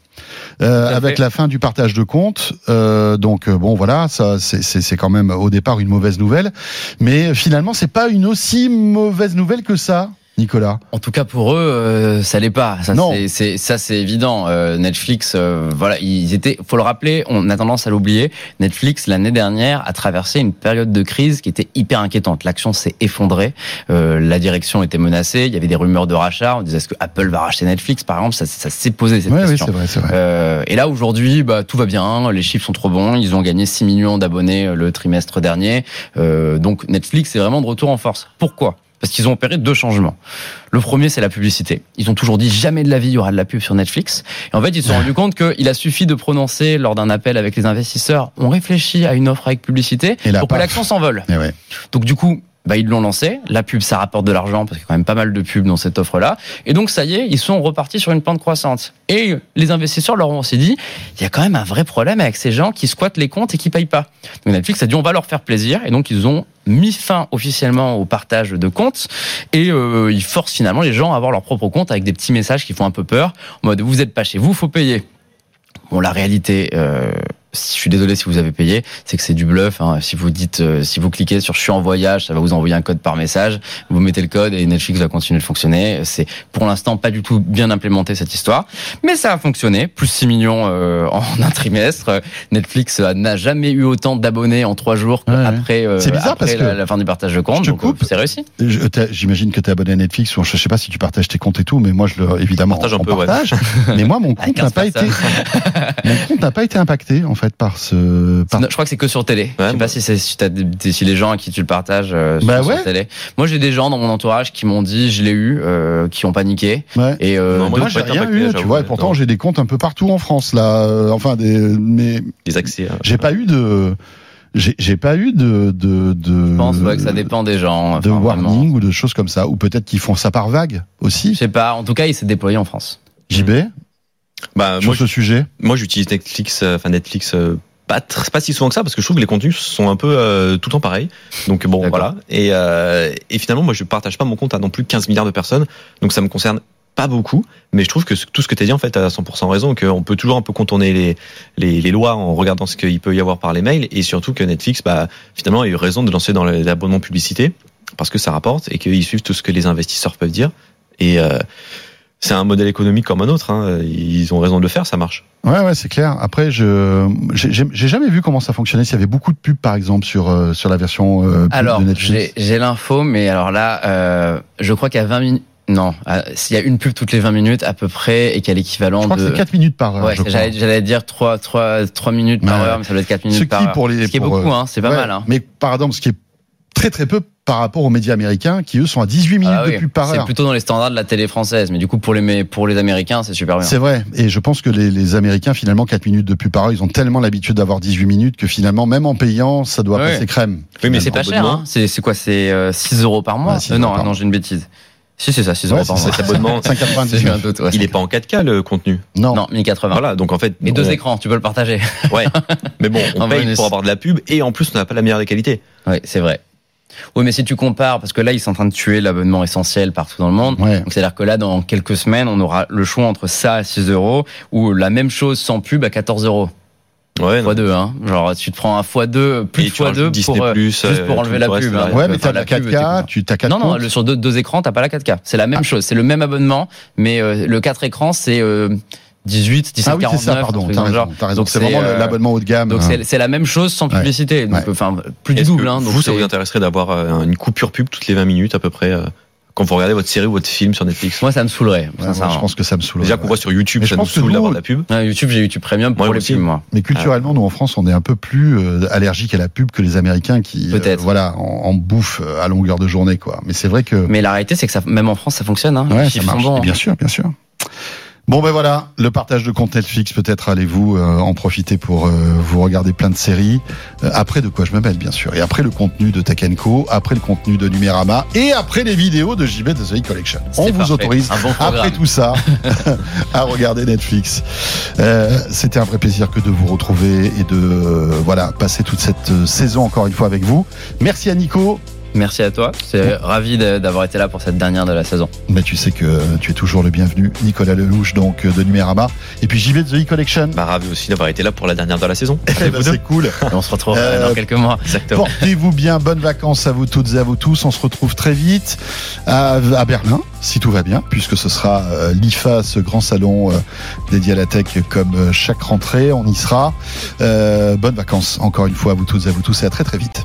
euh, avec fait. la fin du partage de comptes, Euh, donc euh, bon voilà, ça c'est- c'est c'est quand même au départ une mauvaise nouvelle, mais finalement c'est pas une aussi mauvaise nouvelle que ça, Nicolas. En tout cas pour eux, euh, ça l'est pas. Ça Non. c'est- c'est ça c'est évident. Euh, Netflix, euh, voilà, ils étaient. Faut le rappeler, on a tendance à l'oublier. Netflix l'année dernière a traversé une période de crise qui était hyper inquiétante. L'action s'est effondrée, euh, la direction était menacée. Il y avait des rumeurs de rachat. On disait est-ce que Apple va racheter Netflix par exemple? Ça, ça s'est posé cette Ouais, oui, question. c'est vrai, c'est vrai. Euh, et là aujourd'hui, bah, tout va bien, les chiffres sont trop bons, ils ont gagné 6 millions d'abonnés le trimestre dernier. Euh, donc Netflix est vraiment de retour en force. Pourquoi? Parce qu'ils ont opéré deux changements. Le premier, c'est la publicité. Ils ont toujours dit jamais de la vie il y aura de la pub sur Netflix. Et en fait, ils se sont rendus compte qu'il a suffi de prononcer lors d'un appel avec les investisseurs, on réfléchit à une offre avec publicité Et pour que l'action s'envole. Ouais. Donc du coup, bah, ils l'ont lancé. La pub, ça rapporte de l'argent parce qu'il y a quand même pas mal de pubs dans cette offre-là. Et donc ça y est, ils sont repartis sur une pente croissante. Et les investisseurs leur ont aussi dit, il y a quand même un vrai problème avec ces gens qui squattent les comptes et qui payent pas. Donc Netflix a dit, on va leur faire plaisir. Et donc ils ont mis fin officiellement au partage de comptes et euh, ils forcent finalement les gens à avoir leur propre compte avec des petits messages qui font un peu peur. En mode, vous êtes pas chez vous, faut payer. Bon, la réalité, euh, si- je suis désolé si vous avez payé, c'est que c'est du bluff. hein. Si vous dites, euh, si vous cliquez sur "je suis en voyage", ça va vous envoyer un code par message. Vous mettez le code et Netflix va continuer de fonctionner. C'est pour l'instant pas du tout bien implémenté cette histoire, mais ça a fonctionné. Plus 6 millions euh, en un trimestre. Netflix euh, n'a jamais eu autant d'abonnés en trois jours Ouais, ouais. après C'est bizarre après parce que- la, la fin du partage de compte. Je te Donc, coupe. euh, c'est réussi. Je- J'imagine que tu es abonné à Netflix, ou je sais pas si tu partages tes comptes et tout, mais moi je le évidemment Partage un on peu, ouais. partage. mais moi mon compte 15 n'a pas été mon compte n'a pas été impacté en fait par ce par Non, je crois que c'est que sur télé. Ouais, je sais pas si c'est si, des- si les gens à qui tu le partages euh, Bah sur ouais. télé. Moi, j'ai des gens dans mon entourage qui m'ont dit je l'ai eu, euh, qui ont paniqué. Ouais. Et euh, Non, Moi, Moi, j'ai rien eu, tu vois, et pourtant j'ai des comptes un peu partout en France là, euh, enfin des mais Les accès. euh, j'ai pas eu de j'ai pas eu de de de je pense ouais, que ça dépend des gens. de enfin, vraiment. warning ou de choses comme ça ou peut-être qu'ils font ça par vague Je aussi. sais pas. En tout cas, il s'est déployé en France. JB Bah, sur moi, ce sujet. moi, j'utilise Netflix, euh, enfin Netflix. euh, pas, pas si souvent que ça parce que je trouve que les contenus sont un peu euh, tout le temps pareils. Donc bon voilà. Et, euh, et finalement moi je partage pas mon compte à non plus 15 milliards de personnes. Donc ça me concerne pas beaucoup, mais je trouve que tout ce que tu as dit en fait a 100% raison, qu'on peut toujours un peu contourner les, les, les lois en regardant ce qu'il peut y avoir par les mails, et surtout que Netflix, bah, finalement, a eu raison de lancer dans l'abonnement publicité, parce que ça rapporte, et qu'ils suivent tout ce que les investisseurs peuvent dire. Et euh, c'est un modèle économique comme un autre, hein. ils ont raison de le faire, ça marche. Ouais, ouais, c'est clair. Après, je j'ai jamais vu comment ça fonctionnait. S'il y avait beaucoup de pubs, par exemple, sur euh, sur la version euh, pub Alors, de j'ai Netflix. j'ai l'info, mais alors là, euh, je crois qu'il y a 20 minutes. Non, euh, s'il y a une pub toutes les 20 minutes à peu près et qu'il y a l'équivalent Je crois que de. c'est 4 minutes par heure. Ouais, j'allais dire 3, 3, 3 minutes par heure, mais ça doit être 4 minutes Ce par qui heure. pour les Ce qui est beaucoup, euh, hein, c'est pas ouais, mal. Hein. Mais par exemple, ce qui est très très peu par rapport aux médias américains qui eux sont à 18 minutes Ah de oui, pub par C'est heure. plutôt dans les standards de la télé française, mais du coup pour les pour les Américains c'est super bien. C'est vrai, et je pense que les, les Américains, finalement, 4 minutes de pub par heure, ils ont tellement l'habitude d'avoir 18 minutes que finalement, même en payant, ça doit Ouais. passer crème. Oui, mais C'est pas cher, hein. c'est c'est quoi C'est euh, 6 euros par mois Ouais, 6 Euh, Non, non, j'ai une bêtise. Si c'est ça, 6 Ouais, euros par c'est mois. ça. Cet abonnement, 5,99. J'ai eu un doute. ouais. il est pas en 4K le contenu. Non. Non, 1080. Voilà, donc en fait. Et deux on- écrans, tu peux le partager. Ouais. Mais bon, on En paye bonus. pour avoir de la pub et en plus on n'a pas la meilleure des qualités. Oui, c'est vrai. Oui, mais si tu compares, parce que là, ils sont en train de tuer l'abonnement essentiel partout dans le monde. Ouais. Donc, c'est-à-dire que là, dans quelques semaines, on aura le choix entre ça à 6 euros ou la même chose sans pub à 14 euros. Ouais. non. Fois 2, hein. Genre, tu te prends un fois 2, plus Et de tu fois rajoutes 2 Disney+, pour, euh, Plus, juste pour euh, enlever tout la pub. là. hein. Ouais, mais t'as la pub, 4K, t'es- tu t'as 4 Non, non, sur deux, deux écrans, t'as pas la 4K. C'est la même Ah. chose. C'est le même abonnement, mais euh, le 4 écrans, c'est euh, 18, 17, Ah oui, c'est 49. ça, pardon, t'as raison. raison. Donc, C'est vraiment euh, l'abonnement haut de gamme. Donc hein. c'est la même chose sans Ouais. publicité. Donc, Ouais. enfin, plus du double. Hein, donc vous, ça vous intéresserait d'avoir euh, une coupure pub toutes les 20 minutes à peu près euh, quand vous regardez votre série ou votre film sur Netflix? Moi, ça me saoulerait. Ouais, moi, sincèrement. je pense que ça me saoule. Déjà qu'on voit sur YouTube, Mais je ça nous pense que saoule d'avoir de la pub. Ouais, YouTube, j'ai YouTube Premium pour Moi les aussi. pubs, moi. Mais culturellement, nous en France, on est un peu plus euh, allergique à la pub que les Américains qui, euh, voilà, en, en bouffent à longueur de journée, quoi. Mais c'est vrai que Mais la réalité, c'est que ça, même en France, ça fonctionne. Hein. ouais, ça marche. Et hein. Bien sûr, bien sûr. Bon ben voilà, le partage de compte Netflix, peut-être allez-vous euh, en profiter pour euh, vous regarder plein de séries. Euh, après de quoi je me mêle bien sûr. Et après le contenu de Tech Co, après le contenu de Numérama et après les vidéos de JB de The Collection. On vous parfait. autorise bon après tout ça à regarder Netflix. Euh, C'était un vrai plaisir que de vous retrouver et de euh, voilà passer toute cette saison encore une fois avec vous. Merci à Nico. Merci à toi. C'est ravi d'avoir été là pour cette dernière de la saison. Mais tu sais que tu es toujours le bienvenu. Nicolas Lelouch donc euh, de Numérama et puis JB de The Collection. Bah, ravi aussi d'avoir été là pour la dernière de la saison. Eh ben, c'est cool. Et on se retrouve Euh, dans quelques mois. Exactement. Portez-vous bien, bonnes vacances à vous toutes et à vous tous. On se retrouve très vite à, à Berlin, si tout va bien, puisque ce sera euh, l'IFA, ce grand salon euh, dédié à la tech, comme euh, chaque rentrée. On y sera. Euh, bonnes vacances encore une fois à vous toutes et à vous tous et à très très vite.